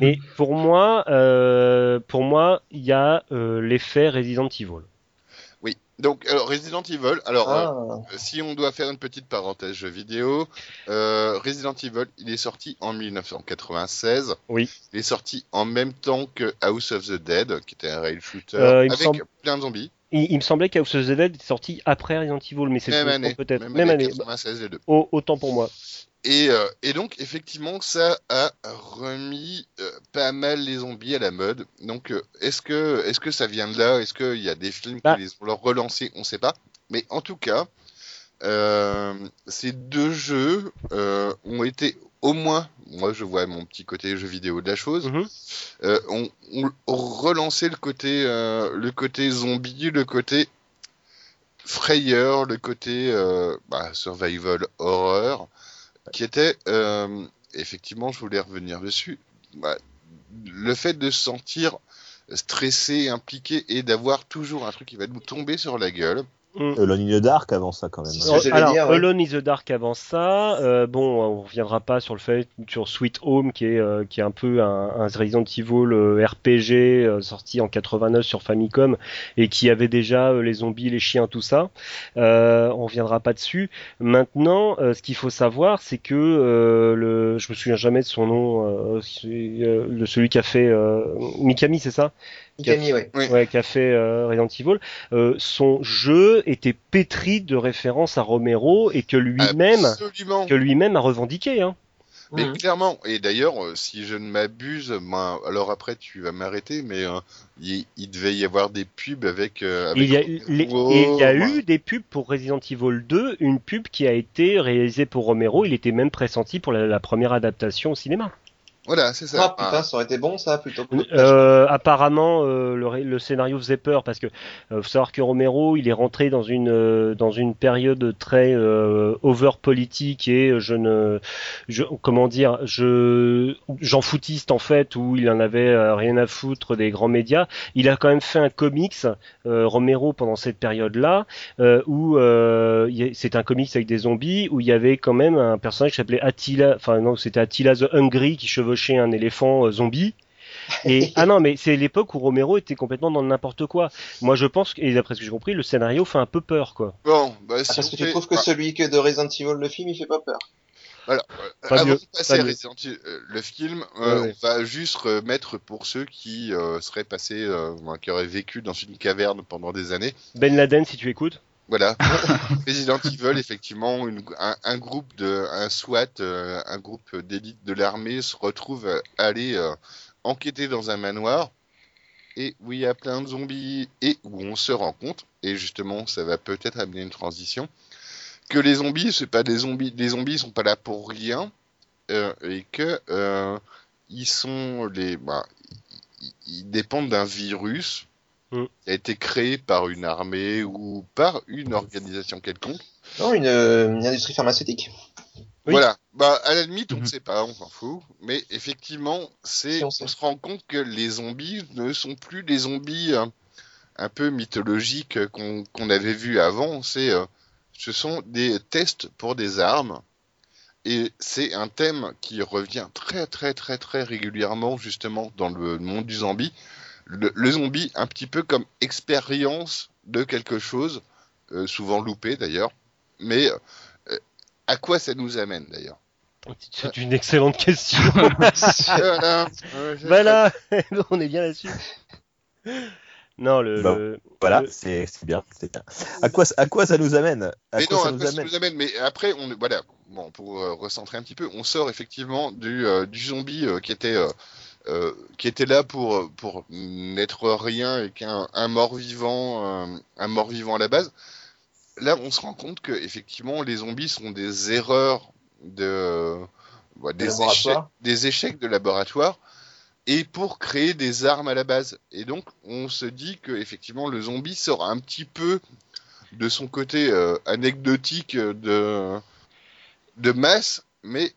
Mais pour moi, euh, pour moi, il y a euh, l'effet Resident Evil. Donc alors, Resident Evil. Alors euh, Ah, si on doit faire une petite parenthèse jeu vidéo, euh, Resident Evil, il est sorti en 1996. Oui. Il est sorti en même temps que House of the Dead, qui était un rail shooter Euh, avec semble- plein de zombies. Il, il me semblait qu'House of the Dead est sorti après Resident Evil, mais c'est Même faux, année. peut-être. Même, Même année. année. 96 les deux. Au- autant pour moi. Et, euh, et donc, effectivement, ça a remis euh, pas mal les zombies à la mode. Donc, euh, est-ce que, est-ce que ça vient de là? Est-ce qu'il y a des films Bah. qui les ont leur relancés? On ne sait pas. Mais en tout cas, ces deux jeux ont été au moins, moi je vois mon petit côté jeu vidéo de la chose, Mhm. ont, ont relancé le côté, le côté zombie, le côté frayeur, le côté bah, survival horror, qui était, euh, effectivement, je voulais revenir dessus, bah, le fait de se sentir stressé, impliqué et d'avoir toujours un truc qui va nous tomber sur la gueule. Mm. Alone in the Dark avant ça, quand même. Alors, dire, ouais. Alone in the Dark avant ça, euh, bon, on reviendra pas sur le fait sur Sweet Home qui est euh, qui est un peu un, un Resident Evil euh, RPG euh, sorti en 89 sur Famicom et qui avait déjà euh, les zombies, les chiens, tout ça. Euh, on reviendra pas dessus. Maintenant, euh, ce qu'il faut savoir, c'est que euh, le, je me souviens jamais de son nom, euh, euh, de celui qui a fait euh, Mikami, c'est ça? Mikami, ouais. Oui. ouais, qui a fait euh, Resident Evil, euh, son jeu était pétri de références à Romero et que lui-même Absolument. que lui-même a revendiqué. Hein. Mais Mhm. clairement, et d'ailleurs, euh, si je ne m'abuse, ben, alors après tu vas m'arrêter, mais euh, il, il devait y avoir des pubs avec. euh, avec Il y a, Romero, les- et il y a ben, eu des pubs pour Resident Evil 2, une pub qui a été réalisée pour Romero. Il était même pressenti pour la, la première adaptation au cinéma. Voilà, c'est ça. Ah putain, ça aurait été bon ça plutôt. que- Euh, apparemment, euh, le, le scénario faisait peur parce que euh, faut savoir que Romero, il est rentré dans une euh, dans une période très euh, over politique et euh, je ne, je, comment dire, je j'en foutiste en fait où il en avait rien à foutre des grands médias. Il a quand même fait un comics euh, Romero pendant cette période-là euh, où euh, il y a- c'est un comics avec des zombies où il y avait quand même un personnage qui s'appelait Attila, enfin non, c'était Attila the Hungry qui chevauchait un éléphant euh, zombie. Et [LAUGHS] ah non, mais c'est l'époque où Romero était complètement dans n'importe quoi. Moi, je pense et d'après ce que j'ai compris, le scénario fait un peu peur, quoi. Bon, bah, Ah, si parce que tu trouves que ah, celui que de Resident Evil, le film, il fait pas peur. voilà, Pas avant mieux, de passer pas à mieux. Resident Evil, euh, le film, euh, Ouais, ouais. on va juste remettre pour ceux qui euh, seraient passés, euh, qui auraient vécu dans une caverne pendant des années. Ben Laden, si tu écoutes. Voilà, [LAUGHS] Resident Evil, effectivement, une- un, un groupe de, un SWAT, euh, un groupe d'élite de l'armée se retrouve à aller euh, enquêter dans un manoir et où il y a plein de zombies et où on se rend compte, et justement, ça va peut-être amener une transition, que les zombies, c'est pas des zombies, les zombies sont pas là pour rien euh, et que ils sont les, bah, ils, ils dépendent d'un virus Mm. a été créé par une armée ou par une organisation quelconque. Non, une, euh, une industrie pharmaceutique. Oui. Voilà. Bah, à la limite, on ne Mhm. sait pas, on s'en fout. Mais effectivement, c'est, Si, on se rend compte que les zombies ne sont plus les zombies euh, un peu mythologiques euh, qu'on avait vus avant. C'est, euh, ce sont des tests pour des armes. Et c'est un thème qui revient très très très très régulièrement justement dans le monde du zombie. Le, le zombie un petit peu comme expérience de quelque chose, euh, souvent loupé d'ailleurs. Mais euh, à quoi ça nous amène d'ailleurs? C'est une excellente question. [LAUGHS] Voilà. [LAUGHS] On est bien là-dessus. Non, le, le- Voilà, le- c'est bien, c'est bien. À quoi, à quoi ça nous amène? À Mais quoi non, ça à nous quoi ça nous amène? Mais après, on voilà. Bon, pour euh, recentrer un petit peu, on sort effectivement du, euh, du zombie euh, qui était euh, qui était là pour pour n'être rien et qu'un un mort vivant, euh, un mort vivant à la base. Là, on se rend compte que effectivement, les zombies sont des erreurs de voilà, des, échecs, laboratoire. des échecs de laboratoire et pour créer des armes à la base. Et donc, on se dit que effectivement, le zombie sort un petit peu de son côté euh, anecdotique de de masse, mais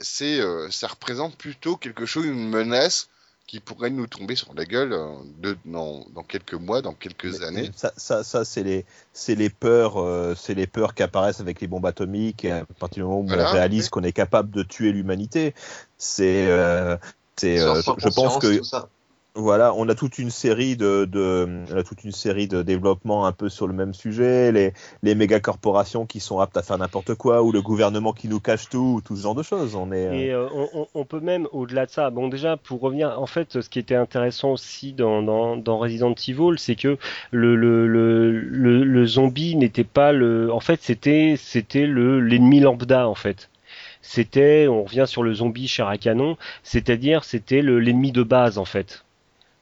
c'est euh, ça représente plutôt quelque chose, une menace qui pourrait nous tomber sur la gueule euh, de, dans, dans quelques mois, dans quelques Mais- années. Ça, ça, ça c'est les, c'est les peurs, euh, c'est les peurs qui apparaissent avec les bombes atomiques. Et à partir du moment où Voilà, on réalise qu'on est capable de tuer l'humanité, c'est, euh, c'est, euh, je pense que tout ça. Voilà, on a toute une série de, de, on a toute une série de développements un peu sur le même sujet, les, les méga corporations qui sont aptes à faire n'importe quoi, ou le gouvernement qui nous cache tout, ou tout ce genre de choses. On est, Et euh, on, on- peut même, au-delà de ça, bon déjà, pour revenir, en fait, ce qui était intéressant aussi dans, dans, dans Resident Evil, c'est que le, le, le, le, zombie n'était pas le... En fait, c'était c'était le l'ennemi lambda, en fait. C'était, on revient sur le zombie chair à canon, c'est-à-dire c'était le- l'ennemi de base, en fait.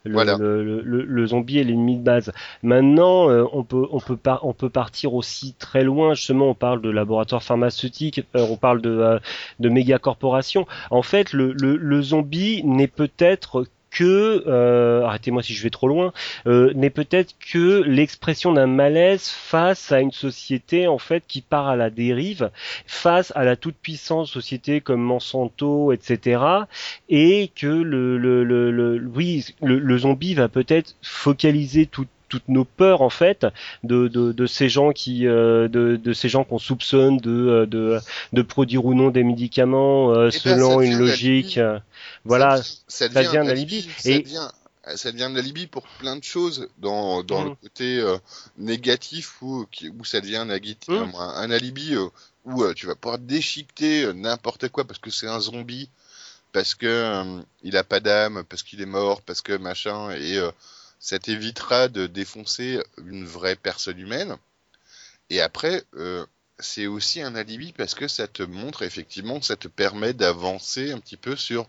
Le, Voilà. le, le, le- le zombie est l'ennemi de base. Maintenant, euh, on peut on peut pas on peut partir aussi très loin. Justement, on parle de laboratoires pharmaceutiques, euh, on parle de euh, de méga corporations. En fait, le, le, le zombie n'est peut-être que, euh, arrêtez-moi si je vais trop loin, euh, n'est peut-être que l'expression d'un malaise face à une société en fait qui part à la dérive, face à la toute puissante société comme Monsanto, etc. Et que le, le, le, le- oui, le, le zombie va peut-être focaliser tout- toutes nos peurs en fait de, de, de ces gens qui euh, de, de ces gens qu'on soupçonne de, euh, de de produire ou non des médicaments euh, ben, selon une devient logique la voilà ça, ça devient un alibi. Ça, devient, ça devient un alibi pour plein de choses dans, dans le Mm. côté euh, négatif où, où ça devient un, Mm. un, un alibi euh, où euh, tu vas pouvoir déchiqueter n'importe quoi parce que c'est un zombie, parce que il a pas d'âme, parce qu'il est mort, parce que machin, et ça t'évitera de défoncer une vraie personne humaine. Et après, euh, c'est aussi un alibi parce que ça te montre effectivement, ça te permet d'avancer un petit peu sur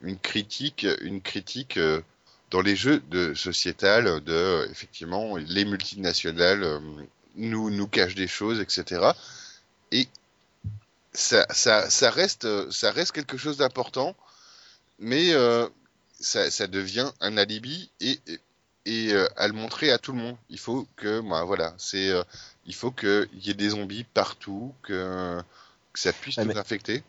une critique, une critique euh, dans les jeux de sociétal de effectivement les multinationales euh, nous nous cachent des choses, etc. Et ça, reste, ça reste quelque chose d'important. mais ça, devient un alibi et, et, euh, à le montrer à tout le monde. Il faut que, bah, voilà, c'est, euh, il faut qu'il y ait des zombies partout, que, que ça puisse Ouais, nous mais- infecter.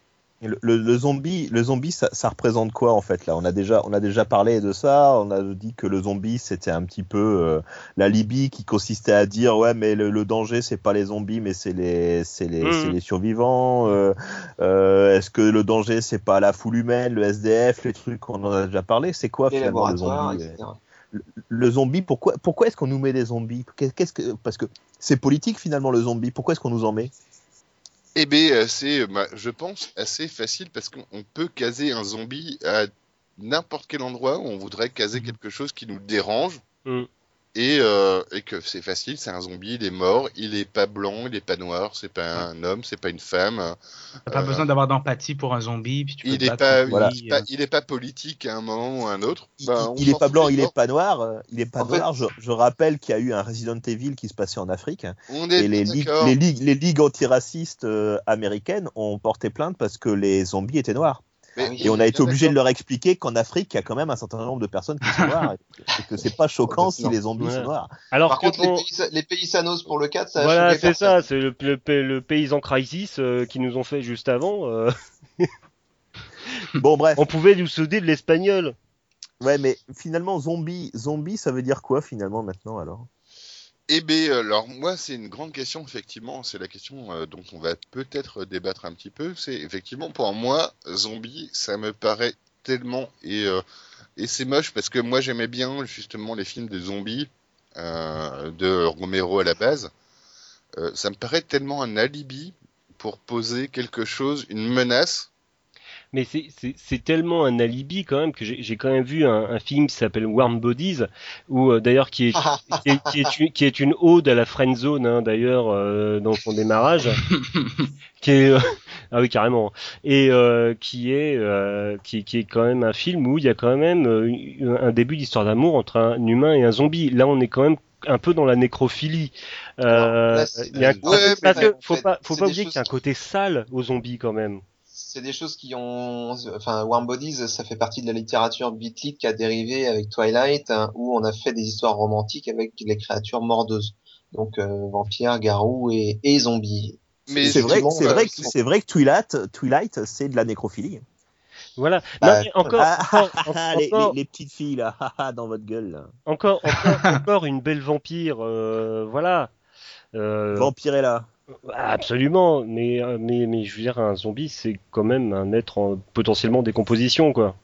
Le, le- le zombie, le zombie, ça, ça représente quoi en fait là? On a déjà, on a déjà parlé de ça. On a dit que le zombie c'était un petit peu euh, la Libye qui consistait à dire ouais mais le, le danger c'est pas les zombies mais c'est les, c'est les, c'est les survivants. Euh, euh, Est-ce que le danger c'est pas la foule humaine, le SDF, les trucs on en a déjà parlé? C'est quoi Les finalement le zombie etc. le, zombie Pourquoi, pourquoi est-ce qu'on nous met des zombies? Qu'est-ce que parce que c'est politique finalement le zombie. Pourquoi est-ce qu'on nous en met? Eh bien, c'est, euh, bah, je pense, assez facile parce qu'on on peut caser un zombie à n'importe quel endroit où on voudrait caser quelque chose qui nous dérange. Mm. Et, euh, et que c'est facile, c'est un zombie, il est mort, il est pas blanc, il est pas noir, c'est pas un homme, c'est pas une femme. T'as pas Euh, besoin d'avoir d'empathie pour un zombie. Puis tu peux Il est pas, Voilà. il euh. il est pas politique à un moment ou à un autre. il, Bah, on il est pas blanc, il est pas noir, il est pas En fait- noir. Je, je rappelle qu'il y a eu un Resident Evil qui se passait en Afrique On est et les ligues, les ligues, les ligues antiracistes américaines ont porté plainte parce que les zombies étaient noirs. Mais- Ah. Et on a été obligé de leur expliquer qu'en Afrique, il y a quand même un certain nombre de personnes qui sont noires et que c'est pas choquant si les zombies Ouais. sont noirs. Alors Par que contre, les, pays, les pays Sanos pour le 4, ça a voilà, c'est ça, c'est le, le, le paysan crisis euh, qui nous ont fait juste avant. euh, Bon bref, on pouvait nous souder de l'espagnol. ouais, mais finalement zombie, zombie, ça veut dire quoi finalement maintenant alors? Eh bien, alors moi, c'est une grande question, effectivement. C'est la question euh, dont on va peut-être débattre un petit peu. C'est effectivement, pour moi, zombie, ça me paraît tellement. Et, euh, et c'est moche parce que moi, j'aimais bien justement les films de zombies euh, de Romero à la base. Euh, ça me paraît tellement un alibi pour poser quelque chose, une menace. Mais c'est- tellement un alibi quand même que j'ai quand même vu un, un film qui s'appelle Warm Bodies, où euh, d'ailleurs qui est, qui, est, qui, est une, qui est une ode à la friend zone hein, d'ailleurs euh, dans son démarrage, [LAUGHS] qui est euh, ah oui carrément, et euh, qui est euh, qui, qui est quand même un film où il y a quand même euh, un début d'histoire d'amour entre un humain et un zombie. Là on est quand même un peu dans la nécrophilie. Euh, là, il y a un- Ouais, parce que faut pas faut pas oublier choses qu'il y a un côté sale aux zombies quand même. C'est des choses qui ont, enfin, Warm Bodies, ça fait partie de la littérature beatlit qui a dérivé avec Twilight, hein, où on a fait des histoires romantiques avec les créatures mordeuses. Donc, euh, vampires, garous et, et zombies. Mais C'est vrai, c'est euh, vrai, que sont- c'est vrai que Twilight, Twilight, c'est de la nécrophilie. Voilà. Bah, non, mais encore, Ah, encore, ah, en- les, encore, les- les petites filles là, [LAUGHS] ah, ah, dans votre gueule. Là. encore, encore, [LAUGHS] encore une belle vampire, euh, voilà. Euh, Vampirella. Absolument, mais, mais, mais je veux dire, un zombie, c'est quand même un être en potentiellement décomposition, quoi.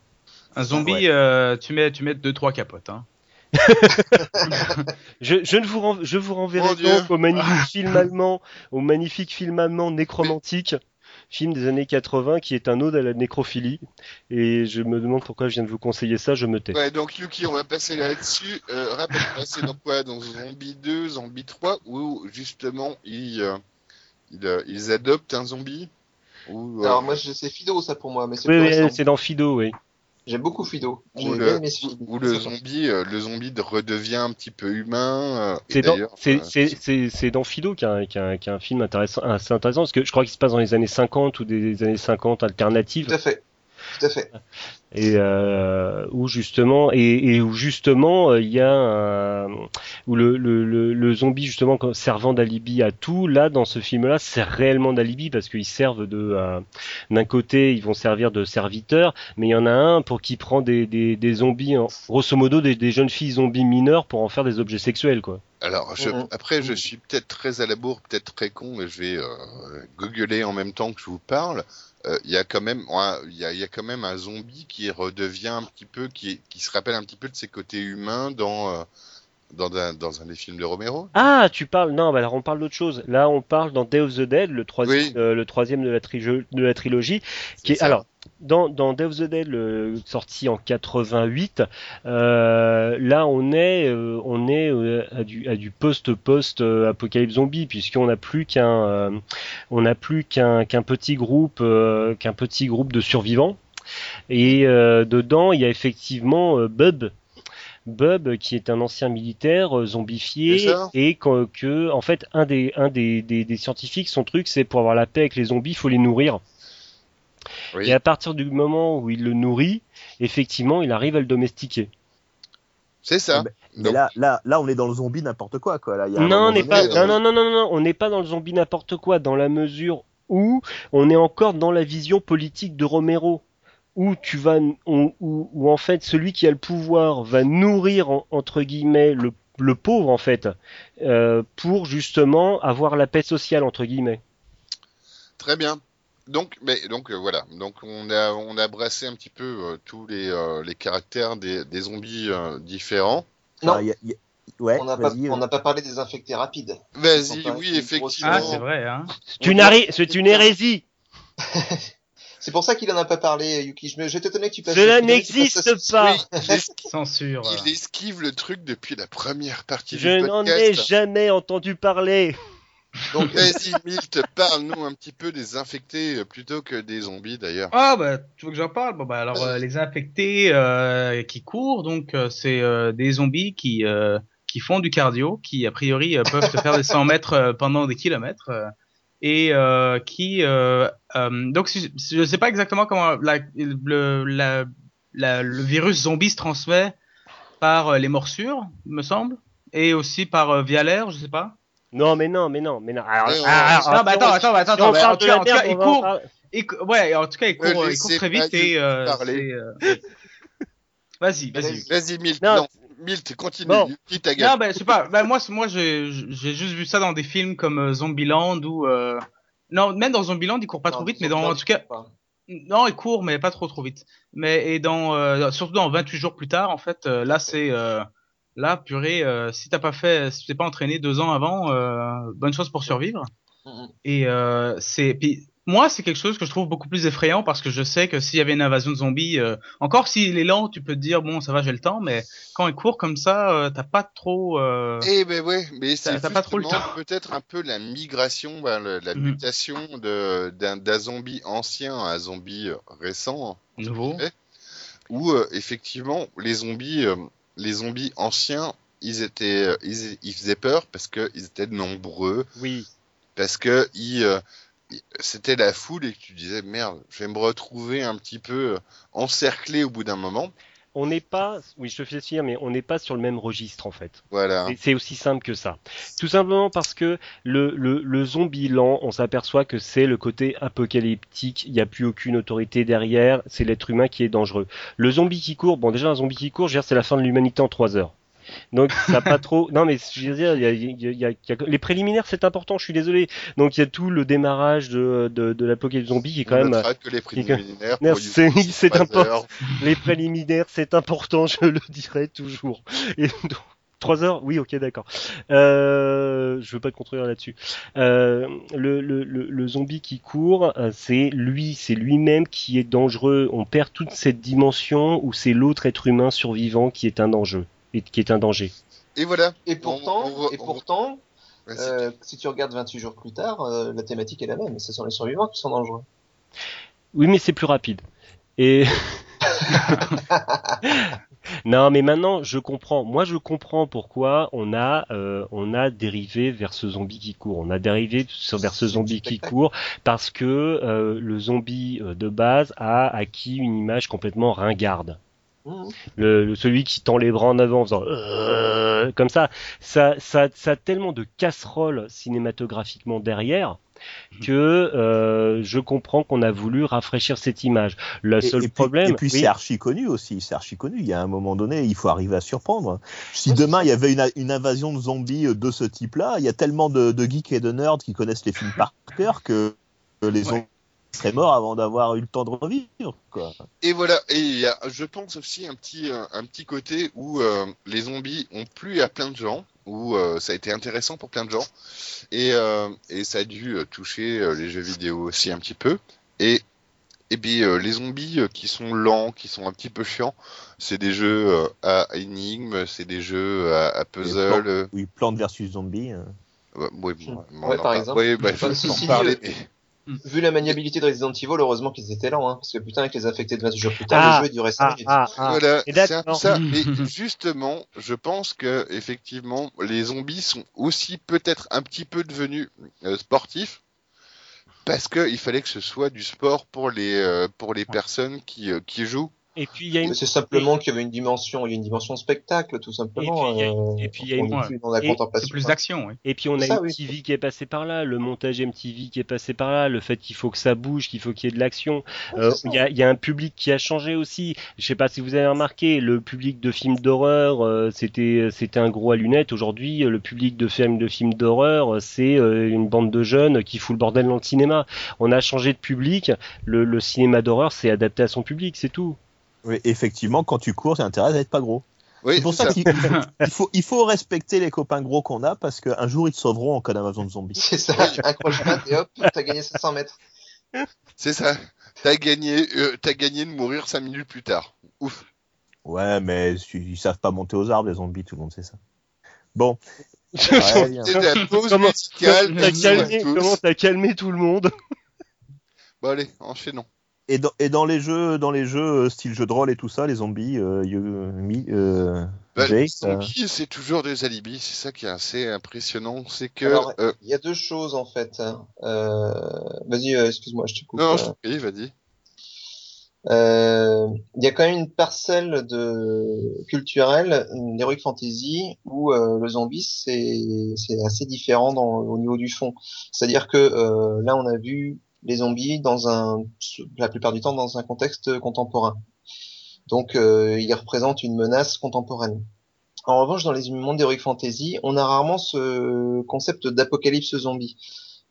Un zombie, Ouais. euh, tu mets tu mets deux trois capotes. Hein. [LAUGHS] Je, je ne vous, ren- je vous renverrai Dieu. donc au magnifique film allemand, au magnifique film allemand Nécromantique, film des années 80 qui est un ode à la nécrophilie. Et je me demande pourquoi je viens de vous conseiller ça, je me tais. Ouais, donc Yuki, on va passer là-dessus. Euh, Rappelle-moi, c'est dans quoi? Dans Zombie 2, Zombie 3, où justement ils, euh, ils, euh, ils adoptent un zombie? Ou, euh, Alors, moi, c'est Fido, ça, pour moi, mais c'est Oui, oui, dans Fido, oui. J'aime beaucoup Fido. Ou bien le, où le zombie, euh, le zombie de- redevient un petit peu humain. euh, C'est dans, euh, c'est, dans Fido qu'il y a, un- y y a film intéressant, assez intéressant, parce que je crois qu'il se passe dans les années 50 ou des années 50 alternatives. Tout à fait. Tout à fait. Et euh, où justement et, et où justement euh, il y a un, où le, le, le, le zombie justement servant d'alibi à tout là dans ce film là c'est réellement d'alibi parce qu'ils servent de euh, d'un côté ils vont servir de serviteurs mais il y en a un pour qui prend des, des, des zombies en, grosso modo des, des jeunes filles zombies mineures pour en faire des objets sexuels quoi Alors, je, Mhm. après, je suis peut-être très à la bourre, peut-être très con, mais je vais euh, googler en même temps que je vous parle. Euh, Il y a quand même, ouais, il y a, il y a quand même un zombie qui redevient un petit peu, qui, qui se rappelle un petit peu de ses côtés humains dans euh, dans un, dans un des films de Romero. Ah, tu parles. Non, bah alors on parle d'autre chose. Là, on parle dans Day of the Dead, le troisième, Oui. euh, le troisième de la, trijo- de la trilogie. Qui est, alors, dans, dans Day of the Dead, le- sorti en 88, euh, là, on est, euh, on est à du, à du post-post euh, apocalypse zombie, puisqu'on n'a plus qu'un, on n'a plus qu'un, qu'un petit groupe, qu'un petit groupe de survivants. Et euh, dedans, il y a effectivement euh, Bub, Bub, qui est un ancien militaire euh, zombifié, et que, que, en fait, un des, un des, des, des scientifiques, son truc, c'est pour avoir la paix avec les zombies, il faut les nourrir. Oui. Et à partir du moment où il le nourrit, effectivement, il arrive à le domestiquer. C'est ça. Mais- Mais là, là, là, on est dans le zombie n'importe quoi, quoi. Là, il y a un Non, on n'est pas. Non, non, non, non, non, on n'est pas dans le zombie n'importe quoi, dans la mesure où on est encore dans la vision politique de Romero, où tu vas, on- où, où en fait celui qui a le pouvoir va nourrir en- entre guillemets le, le pauvre en fait, euh, pour justement avoir la paix sociale entre guillemets. Très bien. Donc, mais donc euh, voilà. Donc on a on a brassé un petit peu euh, tous les euh, les caractères des, des zombies euh, différents. Non. ah, y a- y a- Ouais, On n'a pas, vas-y, on n'a pas parlé des infectés rapides. Vas-y, oui, effectivement. Ah, c'est vrai, hein. C'est une, une hérésie. [LAUGHS] [LAUGHS] C'est pour ça qu'il en a pas parlé, Yuki. Je me- j'étais étonné que tu passes. Cela je n'existe pas. [LAUGHS] Censure. il esquive le truc depuis la première partie Je du n'en podcast. ai jamais entendu parler. Donc vas-y, Milt, parle-nous un petit peu des infectés euh, plutôt que des zombies d'ailleurs. Ah bah tu veux que j'en parle? Bon bah alors euh, les infectés euh, qui courent donc euh, c'est euh, des zombies qui euh, qui font du cardio, qui a priori euh, peuvent te faire des 100 mètres euh, pendant des kilomètres euh, et euh, qui euh, euh, donc je sais pas exactement comment la, le la, la- le virus zombie se transmet par les morsures me semble et aussi par euh, via l'air je sais pas. Non, mais non, mais non, mais non. Alors, Non, bah, attends, attends, attends, si attends, en tout cas- en merde, il va court. ouais, en tout cas, il court, il court très vite et euh, [LAUGHS] euh, Vas-y, vas-y. Vas-y, Milt. Milt, continue. Bon. Yuki, ta gueule. Non, ben, je sais pas. Ben, moi, moi, j'ai, juste vu ça dans des films comme euh, Zombieland ou, euh... non, même dans Zombieland, il court pas trop vite, mais ils dans, en tout cas, ils courent non, il court, mais pas trop trop vite. Mais, et dans, euh, surtout dans 28 jours plus tard, en fait, euh, là, c'est, euh, là, purée, euh, si t'as pas fait, si tu t'es pas entraîné deux ans avant, euh, bonne chose pour survivre. Et euh, c'est moi c'est quelque chose que je trouve beaucoup plus effrayant parce que je sais que s'il y avait une invasion de zombies, euh, encore s'il est lent, tu peux te dire bon ça va j'ai le temps, mais quand il court comme ça, euh, t'as pas trop. Euh... Eh ben ouais, mais c'est pas trop le justement temps. peut-être un peu la migration, le- la Mhm. mutation de d'un zombie ancien à un zombie euh, récent, Nouveau. Eh, où euh, effectivement les zombies, euh, les zombies anciens, ils étaient, ils, ils faisaient peur parce que ils étaient nombreux, Oui. parce que ils- c'était la foule et que tu disais merde, je vais me retrouver un petit peu euh, encerclé au bout d'un moment. On n'est pas, oui, je te fais dire, mais on n'est pas sur le même registre en fait. Voilà. C'est- C'est aussi simple que ça. Tout simplement parce que le, le, le zombie lent, on s'aperçoit que c'est le côté apocalyptique, il n'y a plus aucune autorité derrière, c'est l'être humain qui est dangereux. Le zombie qui court, bon déjà un zombie qui court, je veux dire, c'est la fin de l'humanité en trois heures. Donc ça n'a pas trop. Non mais je veux dire, il y a, il y a- il y a- il y a- les préliminaires c'est important. Je suis désolé. Donc il y a tout le démarrage de de, de l'apocalypse zombie qui est quand On même. que les préliminaires c'est important. Les préliminaires, c'est important, je le dirai toujours. Et donc, trois heures, oui, ok, d'accord. Euh, je veux pas te contredire là-dessus. Euh, le, le, le, le zombie qui court, euh, c'est lui, c'est lui-même qui est dangereux. On perd toute cette dimension où c'est l'autre être humain survivant qui est un danger. Et qui est un danger. Et voilà. Et pourtant, On- on- et pourtant, euh, si tu regardes 28 jours plus tard, euh, la thématique est la même. Ce sont les survivants qui sont dangereux. Oui, mais c'est plus rapide. Et [LAUGHS] non, mais maintenant je comprends. Moi, je comprends pourquoi on a euh, on a dérivé vers ce zombie qui court. On a dérivé sur- vers ce zombie qui court parce que euh, le zombie euh, de base a acquis une image complètement ringarde. Mhm. Le, le- celui qui tend les bras en avant en faisant euh, comme ça, ça, ça, ça a tellement de casseroles cinématographiquement derrière que euh, je comprends qu'on a voulu rafraîchir cette image. Le Et, seul et puis, problème, et puis oui, c'est archi connu aussi, c'est archi connu. Il y a un moment donné, il faut arriver à surprendre. Si demain il y avait une, une invasion de zombies euh, de ce type-là, il y a tellement de, de geeks et de nerds qui connaissent les films par cœur que que les zombies seraient morts avant d'avoir eu le temps de revivre. Quoi. Et voilà, et il y a, je pense aussi un petit, euh, un petit côté où euh, les zombies ont plu à plein de gens, où euh, ça a été intéressant pour plein de gens, et, euh, et ça a dû toucher euh, les jeux vidéo aussi un petit peu. Et, et puis euh, les zombies euh, qui sont lents, qui sont un petit peu chiants, c'est des jeux euh, à énigmes, c'est des jeux à, à puzzle. euh, Oui, Plante versus Zombie. euh. ouais, ouais, bon, Ouais, par exemple. ouais, bah, je parler, euh, mais- Vu la maniabilité de Resident Evil, heureusement qu'ils étaient lents, hein, parce que putain, avec les infectés de 28 jours plus tard, Ah, le jeu durait 5 ah, minutes. ah, ah. Voilà, Et c'est un peu d'accord. ça. Mais justement, je pense que effectivement, les zombies sont aussi peut-être un petit peu devenus euh, sportifs parce que il fallait que ce soit du sport pour les euh, pour les personnes qui euh, qui jouent. Et puis il y a une C'est simplement qu'il y avait une dimension, il y a une dimension spectacle, tout simplement. Et puis, il y a- euh, et puis, il y a une- plus et- plus d'action. oui. Et puis on a Ça, une oui. TV qui est passée par là, le montage MTV qui est passé par là, le fait qu'il faut que ça bouge, qu'il faut qu'il y ait de l'action. Ouais, Euh. Il y, a, il y a un public qui a changé aussi. Je sais pas si vous avez remarqué, le public de films d'horreur, euh, c'était c'était un gros à lunettes. Aujourd'hui, le public de films de films d'horreur, c'est euh, une bande de jeunes qui fout le bordel dans le cinéma. On a changé de public. Le, le cinéma d'horreur, c'est adapté à son public, c'est tout. Oui, effectivement, quand tu cours, c'est intérêt d'être pas gros. Oui, c'est pour ça, qu'il [LAUGHS] il faut, il faut respecter les copains gros qu'on a parce qu'un jour ils te sauveront en cas d'invasion de zombies. C'est ça, accroche-toi et hop, t'as gagné 700 mètres. c'est ça. T'as gagné, euh, t'as gagné de mourir cinq minutes plus tard. Ouf. Ouais, mais ils savent pas monter aux arbres, les zombies, tout le monde sait ça. Bon. [LAUGHS] Ouais. C'était la pause musicale. à t'as calmé tout le monde? Bon allez, enchaînons. Et dans, et dans les jeux, dans les jeux euh, style jeu de rôle et tout ça, les zombies, euh, euh, Bah, Jake, les zombies, c'est toujours des alibis. C'est ça qui est assez impressionnant. C'est que euh, Il y a deux choses en fait. hein. Euh... Vas-y, euh, excuse-moi, je te coupe. non, euh. je prie, vas-y. Euh, Il y a quand même une parcelle de culturelle d'heroic fantasy où euh, le zombie c'est c'est assez différent dans, au niveau du fond. C'est-à-dire que euh, là on a vu les zombies dans un la plupart du temps dans un contexte contemporain. Donc euh, ils représentent une menace contemporaine. En revanche, dans les mondes d'heroic fantasy, on a rarement ce concept d'apocalypse zombie.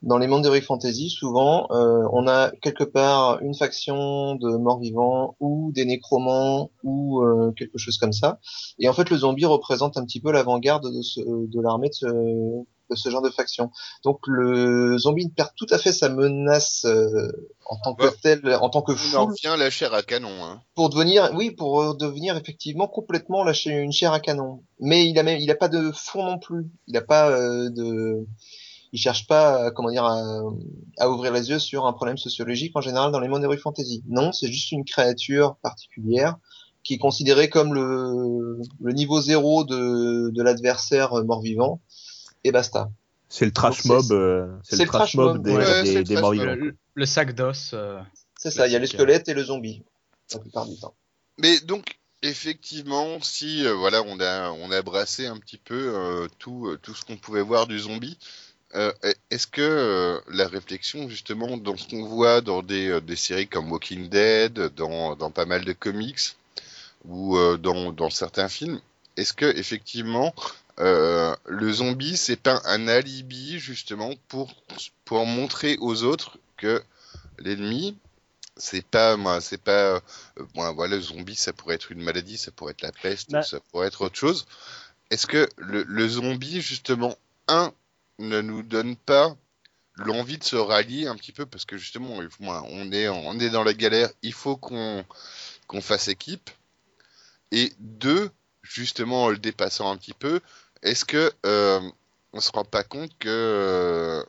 Dans les mondes d'heroic fantasy, souvent, euh, on a quelque part une faction de morts-vivants ou des nécromants ou euh, quelque chose comme ça. Et en fait, le zombie représente un petit peu l'avant-garde de, de l'armée de ce, de ce genre de faction. Donc, le zombie perd tout à fait sa menace euh, en tant que Ouais. tel, en tant que On en foule, revient à la chair à canon. Hein. pour devenir, oui, pour devenir effectivement complètement lâcher une chair à canon. Mais il a même, il a pas de fond non plus. Il a pas euh, de, il cherche pas, euh, comment dire, à, à ouvrir les yeux sur un problème sociologique en général dans les mondes d'Heroic Fantasy. Non, c'est juste une créature particulière qui est considérée comme le, le niveau zéro de, de l'adversaire mort-vivant. Et basta. c'est le trash Donc, mob, c'est- euh, c'est le trash mob des, ouais, des, le des trash morts mob. vivants. Le, le sac d'os. euh, C'est ça, il y a le Classique. squelette et le zombie. La plupart du temps. Mais donc, effectivement, si euh, voilà, on a on a brassé un petit peu euh, tout euh, tout ce qu'on pouvait voir du zombie. Euh, Est-ce que euh, la réflexion justement dans ce qu'on voit dans des, euh, des séries comme Walking Dead, dans, dans pas mal de comics ou dans, dans certains films, est-ce que effectivement le zombie c'est pas un alibi justement pour pour montrer aux autres que l'ennemi c'est pas moi c'est pas bon, voilà le zombie ça pourrait être une maladie ça pourrait être la peste Bah. ça pourrait être autre chose est-ce que le, le zombie justement un ne nous donne pas l'envie de se rallier un petit peu parce que justement on est on est dans la galère il faut qu'on fasse équipe et deux justement en le dépassant un petit peu est-ce que euh, on se rend pas compte que euh,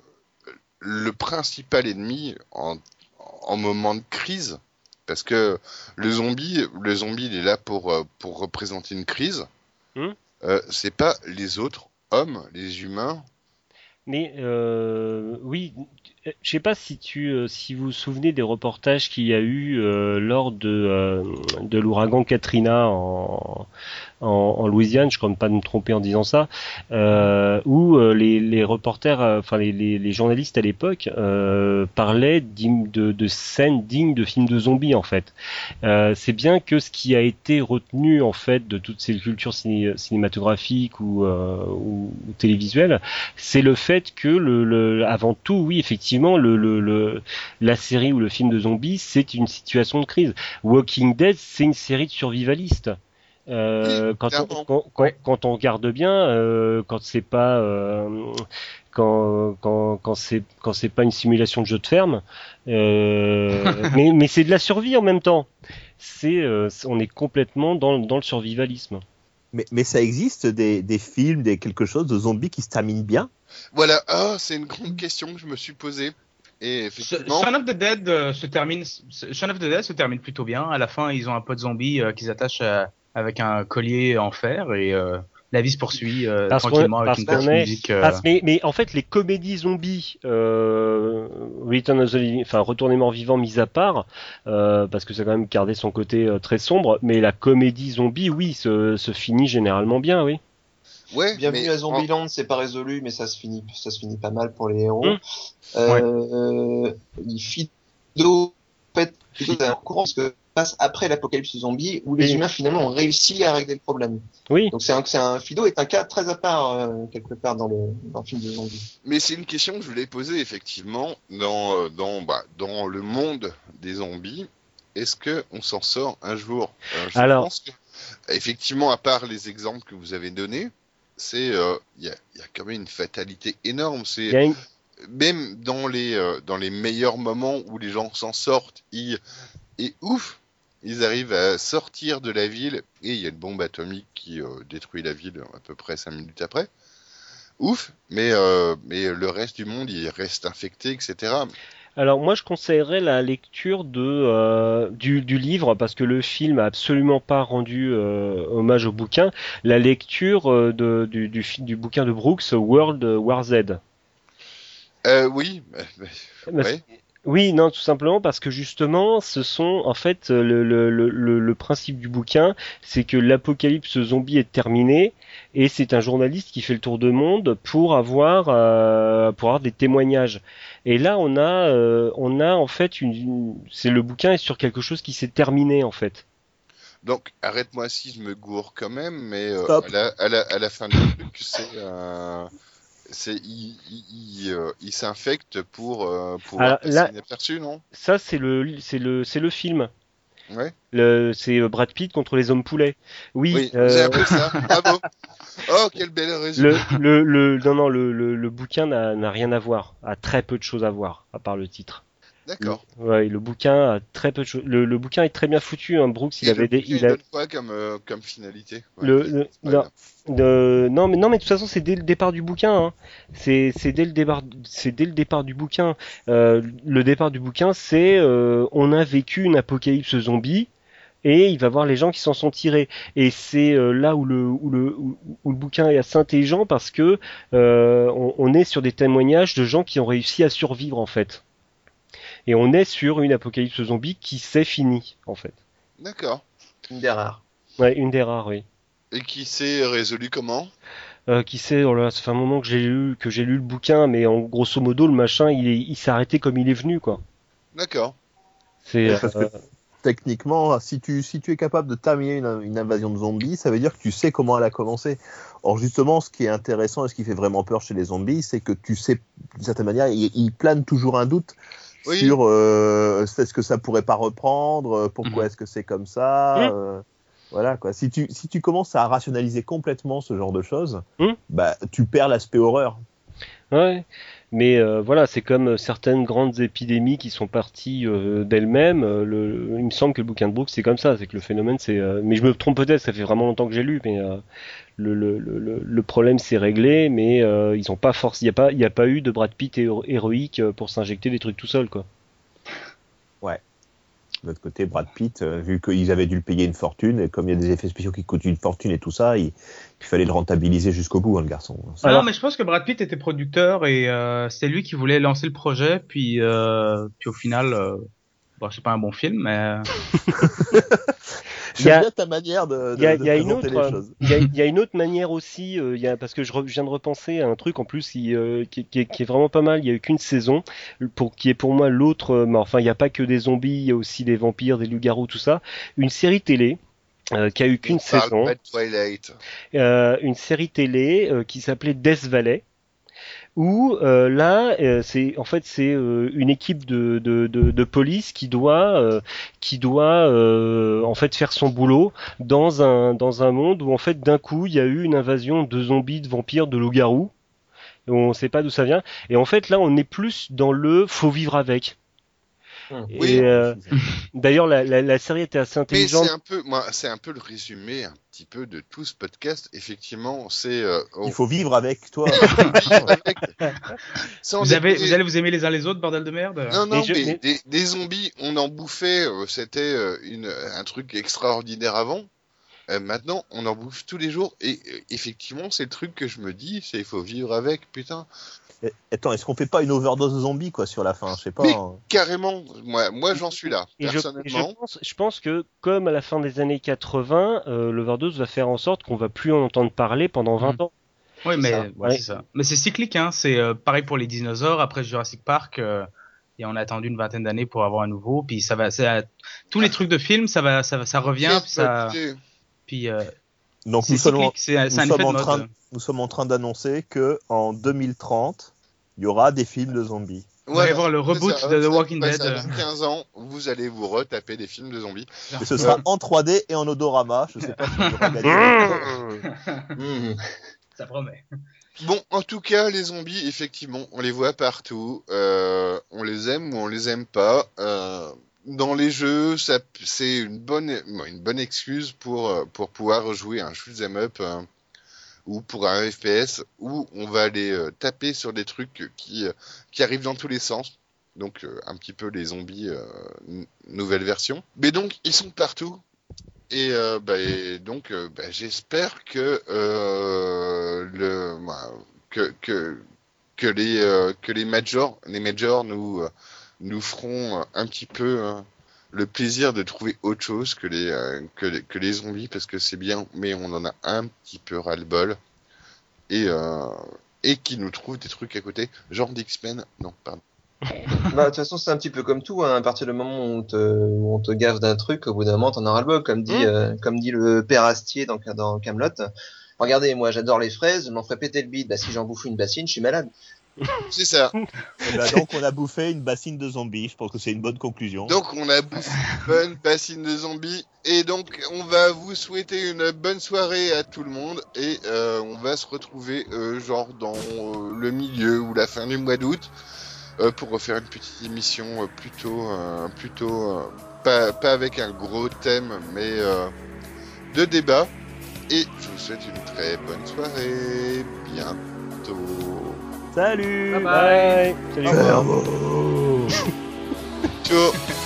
le principal ennemi en, en moment de crise, parce que le zombie, le zombie, il est là pour euh, pour représenter une crise. Hmm. Euh, c'est pas les autres hommes, les humains. Mais euh, oui, je sais pas si tu, euh, si vous vous souvenez des reportages qu'il y a eu euh, lors de euh, de l'ouragan Katrina en, en, en Louisiane, je ne pas me tromper en disant ça, euh, où euh, les, les reporters, euh, enfin les, les, les journalistes à l'époque euh, parlaient de, de scènes dignes de films de zombies en fait. Euh, c'est bien que ce qui a été retenu en fait de toutes ces cultures ciné- cinématographiques ou, euh, ou, ou télévisuelles, c'est le fait que le, le- avant tout, oui, effectivement, le, le, le- la série ou le film de zombies, c'est une situation de crise. Walking Dead, c'est une série de survivalistes. Euh, quand, on, clairement. quand, quand, quand on regarde bien, euh, quand c'est pas euh, quand, quand, quand c'est quand c'est pas une simulation de jeu de ferme, [LAUGHS] mais, mais c'est de la survie en même temps. C'est c'est- on est complètement dans, dans le survivalisme. Mais, mais ça existe des, des films, des quelque chose de zombies qui se terminent bien? Voilà, ah, c'est une grande question que je me suis posée. Et effectivement, Son of the Dead euh, se termine, Son of the Dead se termine plutôt bien. À la fin, ils ont un peu de zombies euh, qu'ils attachent à- avec un collier en fer et euh, la vie se poursuit euh, Parce tranquillement avec parce une qu'on petite musique. euh, Parce- mais, mais en fait, les comédies zombies, euh, Return of the Living- enfin Retourner mort vivant mis à part, euh, parce que ça a quand même gardé son côté euh, très sombre, mais la comédie zombie, oui, se, se finit généralement bien, oui. Ouais, Bienvenue mais à Zombieland, c'est pas résolu, mais ça se finit, ça se finit pas mal pour les héros. Mm. Euh, Fido, en fait, Fido, c'est un courant parce que passe après l'apocalypse zombie où les Oui. humains finalement ont réussi à régler le problème. Oui. Donc c'est un, c'est un Fido est un cas très à part euh, quelque part dans le dans le film de zombie. Mais c'est une question que je voulais poser effectivement dans euh, dans bah, dans le monde des zombies. Est-ce que on s'en sort un jour? Euh, Je Alors- pense que effectivement, à part les exemples que vous avez donnés, c'est euh, il y, a, il y a quand même une fatalité énorme. C'est une- même dans les euh, dans les meilleurs moments où les gens s'en sortent, ils et ouf, ils arrivent à sortir de la ville et il y a une bombe atomique qui euh, détruit la ville à peu près cinq minutes après. Ouf, mais euh, mais le reste du monde il reste infecté, etc. Alors moi je conseillerais la lecture de euh, du, du livre parce que le film a absolument pas rendu euh, hommage au bouquin. La lecture euh, de, du, du, du bouquin de Brooks World War Z. Euh, oui, Parce- ouais. Oui, non, tout simplement parce que justement, ce sont en fait le, le, le, le- le principe du bouquin, c'est que l'apocalypse zombie est terminé et c'est un journaliste qui fait le tour de monde pour avoir euh, pour avoir des témoignages. Et là, on a euh, on a en fait une, une- c'est le bouquin est sur quelque chose qui s'est terminé en fait. Donc arrête-moi si je me gourre quand même, mais euh, Stop. à, la, à, la, à la fin du truc, c'est euh, c'est il, il, il, euh, il s'infecte pour euh, Alors, là- inaperçu, non? Ça, c'est le c'est le c'est le film. Ouais. Le, c'est euh, Brad Pitt contre les hommes poulets. Oui. Oui, euh, j'ai appris ça. [LAUGHS] Bravo. Oh, quel bel résumé. Le, le, le, non, non, le, le, le bouquin n'a n'a rien à voir, a très peu de choses à voir, à part le titre. D'accord. Ouais, le bouquin a très peu de choses. Le, le bouquin est très bien foutu, hein. Brooks, il Et avait des, bouquin, il a, donne quoi comme, euh, comme finalité Ouais, le, non, mais non, mais de toute façon, c'est dès le départ du bouquin. Hein. C'est, dès le départ, c'est dès le départ du bouquin. Euh, le départ du bouquin, c'est, euh, on a vécu une apocalypse zombie. Et il va voir les gens qui s'en sont tirés. Et c'est euh, là où le, où, le, où, où le bouquin est assez intelligent parce que euh, on, on est sur des témoignages de gens qui ont réussi à survivre en fait. Et on est sur une apocalypse zombie qui s'est finie en fait. D'accord. Une des rares. Ouais, une des rares, oui. Et qui s'est résolu comment? Euh, qui sait, oh là, ça fait un moment que j'ai lu, que j'ai lu le bouquin, mais en grosso modo, le machin, il, est- il s'est arrêté comme il est venu, quoi. D'accord. C'est, Parce que- euh, Techniquement, si tu, si tu es capable de terminer une, une invasion de zombies, ça veut dire que tu sais comment elle a commencé. Or, justement, ce qui est intéressant et ce qui fait vraiment peur chez les zombies, c'est que tu sais, d'une certaine manière, il, il plane toujours un doute Oui. sur euh, est-ce que ça pourrait pas reprendre, euh, pourquoi Mhm. est-ce que c'est comme ça. Mhm. euh, voilà quoi. Si tu, si tu commences à rationaliser complètement ce genre de choses, Mhm. bah, tu perds l'aspect horreur. ouais. Mais euh, voilà, c'est comme certaines grandes épidémies qui sont parties euh, d'elles-mêmes. euh, il me semble que le bouquin de Brooks, c'est comme ça, c'est que le phénomène, c'est. euh, mais je me trompe peut-être, ça fait vraiment longtemps que j'ai lu, mais euh, le, le, le, problème s'est réglé, mais euh, ils ont pas force, il y a pas, il a pas eu de Brad Pitt héro- héroïque euh, pour s'injecter des trucs tout seul, quoi. De l'autre côté, Brad Pitt, euh, vu qu'ils avaient dû le payer une fortune, et comme il y a des effets spéciaux qui coûtent une fortune et tout ça, il, il fallait le rentabiliser jusqu'au bout, hein, le garçon. Alors- Non, mais je pense que Brad Pitt était producteur et euh, c'est lui qui voulait lancer le projet, puis euh, puis au final, euh, bon, c'est pas un bon film, mais [LAUGHS] y a- J'aime bien ta manière de, de, Il y a, de il y a une autre, les choses. il y a, [LAUGHS] il y a une autre manière aussi, euh, il y a, parce que je, re- je viens de repenser à un truc en plus qui, euh, qui, qui est, qui est vraiment pas mal. Il y a eu qu'une saison, pour qui est pour moi l'autre. euh, mais enfin, il n'y a pas que des zombies, il y a aussi des vampires, des loups-garous, tout ça. Une série télé. euh, qui a eu qu'une saison, pas de Twilight. euh, une série télé euh, qui s'appelait Death Valley, où euh, là, euh, c'est en fait c'est euh, une équipe de, de, de, de police qui doit euh, qui doit euh, en fait faire son boulot dans un dans un monde où en fait d'un coup il y a eu une invasion de zombies, de vampires, de loups-garous. On ne sait pas d'où ça vient. Et en fait là on est plus dans le faut vivre avec. Et Oui. euh, d'ailleurs la, la, la série était assez Mais intelligente. c'est un peu, moi, c'est un peu le résumé un petit peu de tout ce podcast. Effectivement, c'est. euh, oh, Il faut vivre avec toi. [LAUGHS] vous avez déconner. vous allez vous aimer les uns les autres, bordel de merde. Non, non, Mais je- mais Des, des zombies, on en bouffait, euh, c'était euh, une, un truc extraordinaire avant. Euh, maintenant, on en bouffe tous les jours et euh, effectivement, c'est le truc que je me dis, c'est il faut vivre avec, putain. Et- Attends, est-ce qu'on fait pas une overdose de zombies quoi sur la fin? Je sais pas. Mais- hein. Carrément, moi, moi j'en suis là, Et je, et personnellement. je pense, je pense que, comme à la fin des années 80, euh, l'overdose va faire en sorte qu'on va plus en entendre parler pendant 20 ans. Oui, mais ça, ouais, ouais. c'est ça. Mais c'est cyclique, hein. C'est euh, pareil pour les dinosaures. Après Jurassic Park, euh, et on a attendu une vingtaine d'années pour avoir un nouveau. Puis ça va, ça, tous les trucs de film, ça va, ça, va- ça revient. Puis, ça, puis euh, Donc nous sommes, en- nous sommes train, mode. nous sommes en train d'annoncer que en 2030, il y aura des films de zombies. Vous allez voir le reboot ça, de The Walking Dead. Dans 15 ans, vous allez vous retaper des films de zombies. Et ce sera Ouais. en 3D et en odorama. Je sais pas si. Mhm. [LAUGHS] Ça promet. Bon, en tout cas, les zombies, effectivement, on les voit partout. Euh, on les aime ou on les aime pas. Euh, dans les jeux, c'est une bonne, excuse pour euh, pour pouvoir jouer un shoot 'em up euh, ou pour un FPS où on va aller euh, taper sur des trucs qui euh, qui arrivent dans tous les sens. Donc un petit peu les zombies nouvelle version. Mais donc ils sont partout. Et, bah, donc bah, j'espère que bah, que les majors les majors nous nous feront euh, un petit peu euh, le plaisir de trouver autre chose que les euh, que les, que les zombies parce que c'est bien mais on en a un petit peu ras le bol et euh, et qui nous trouvent des trucs à côté genre d'X-Men non pardon [LAUGHS] Bah, de toute façon, c'est un petit peu comme tout. Hein. À partir du moment où on te, où on te gaffe d'un truc, au bout d'un moment, t'en auras le bol. Comme dit, Mm. euh, comme dit le père Astier dans, dans Camelot. Regardez, moi, j'adore les fraises. Je m'en ferais péter le bide. Bah, si j'en bouffe une bassine, je suis malade. C'est ça. Eh ben, [LAUGHS] donc on a bouffé une bassine de zombies. Je pense que c'est une bonne conclusion. donc on a bouffé une bonne bassine de zombies. Et donc on va vous souhaiter une bonne soirée à tout le monde. Et euh, on va se retrouver euh, genre dans euh, le milieu ou la fin du mois d'août pour refaire une petite émission plutôt plutôt pas, pas avec un gros thème mais de débat. Et je vous souhaite une très bonne soirée. Bientôt Salut. Bye bye. Salut. ciao [LAUGHS]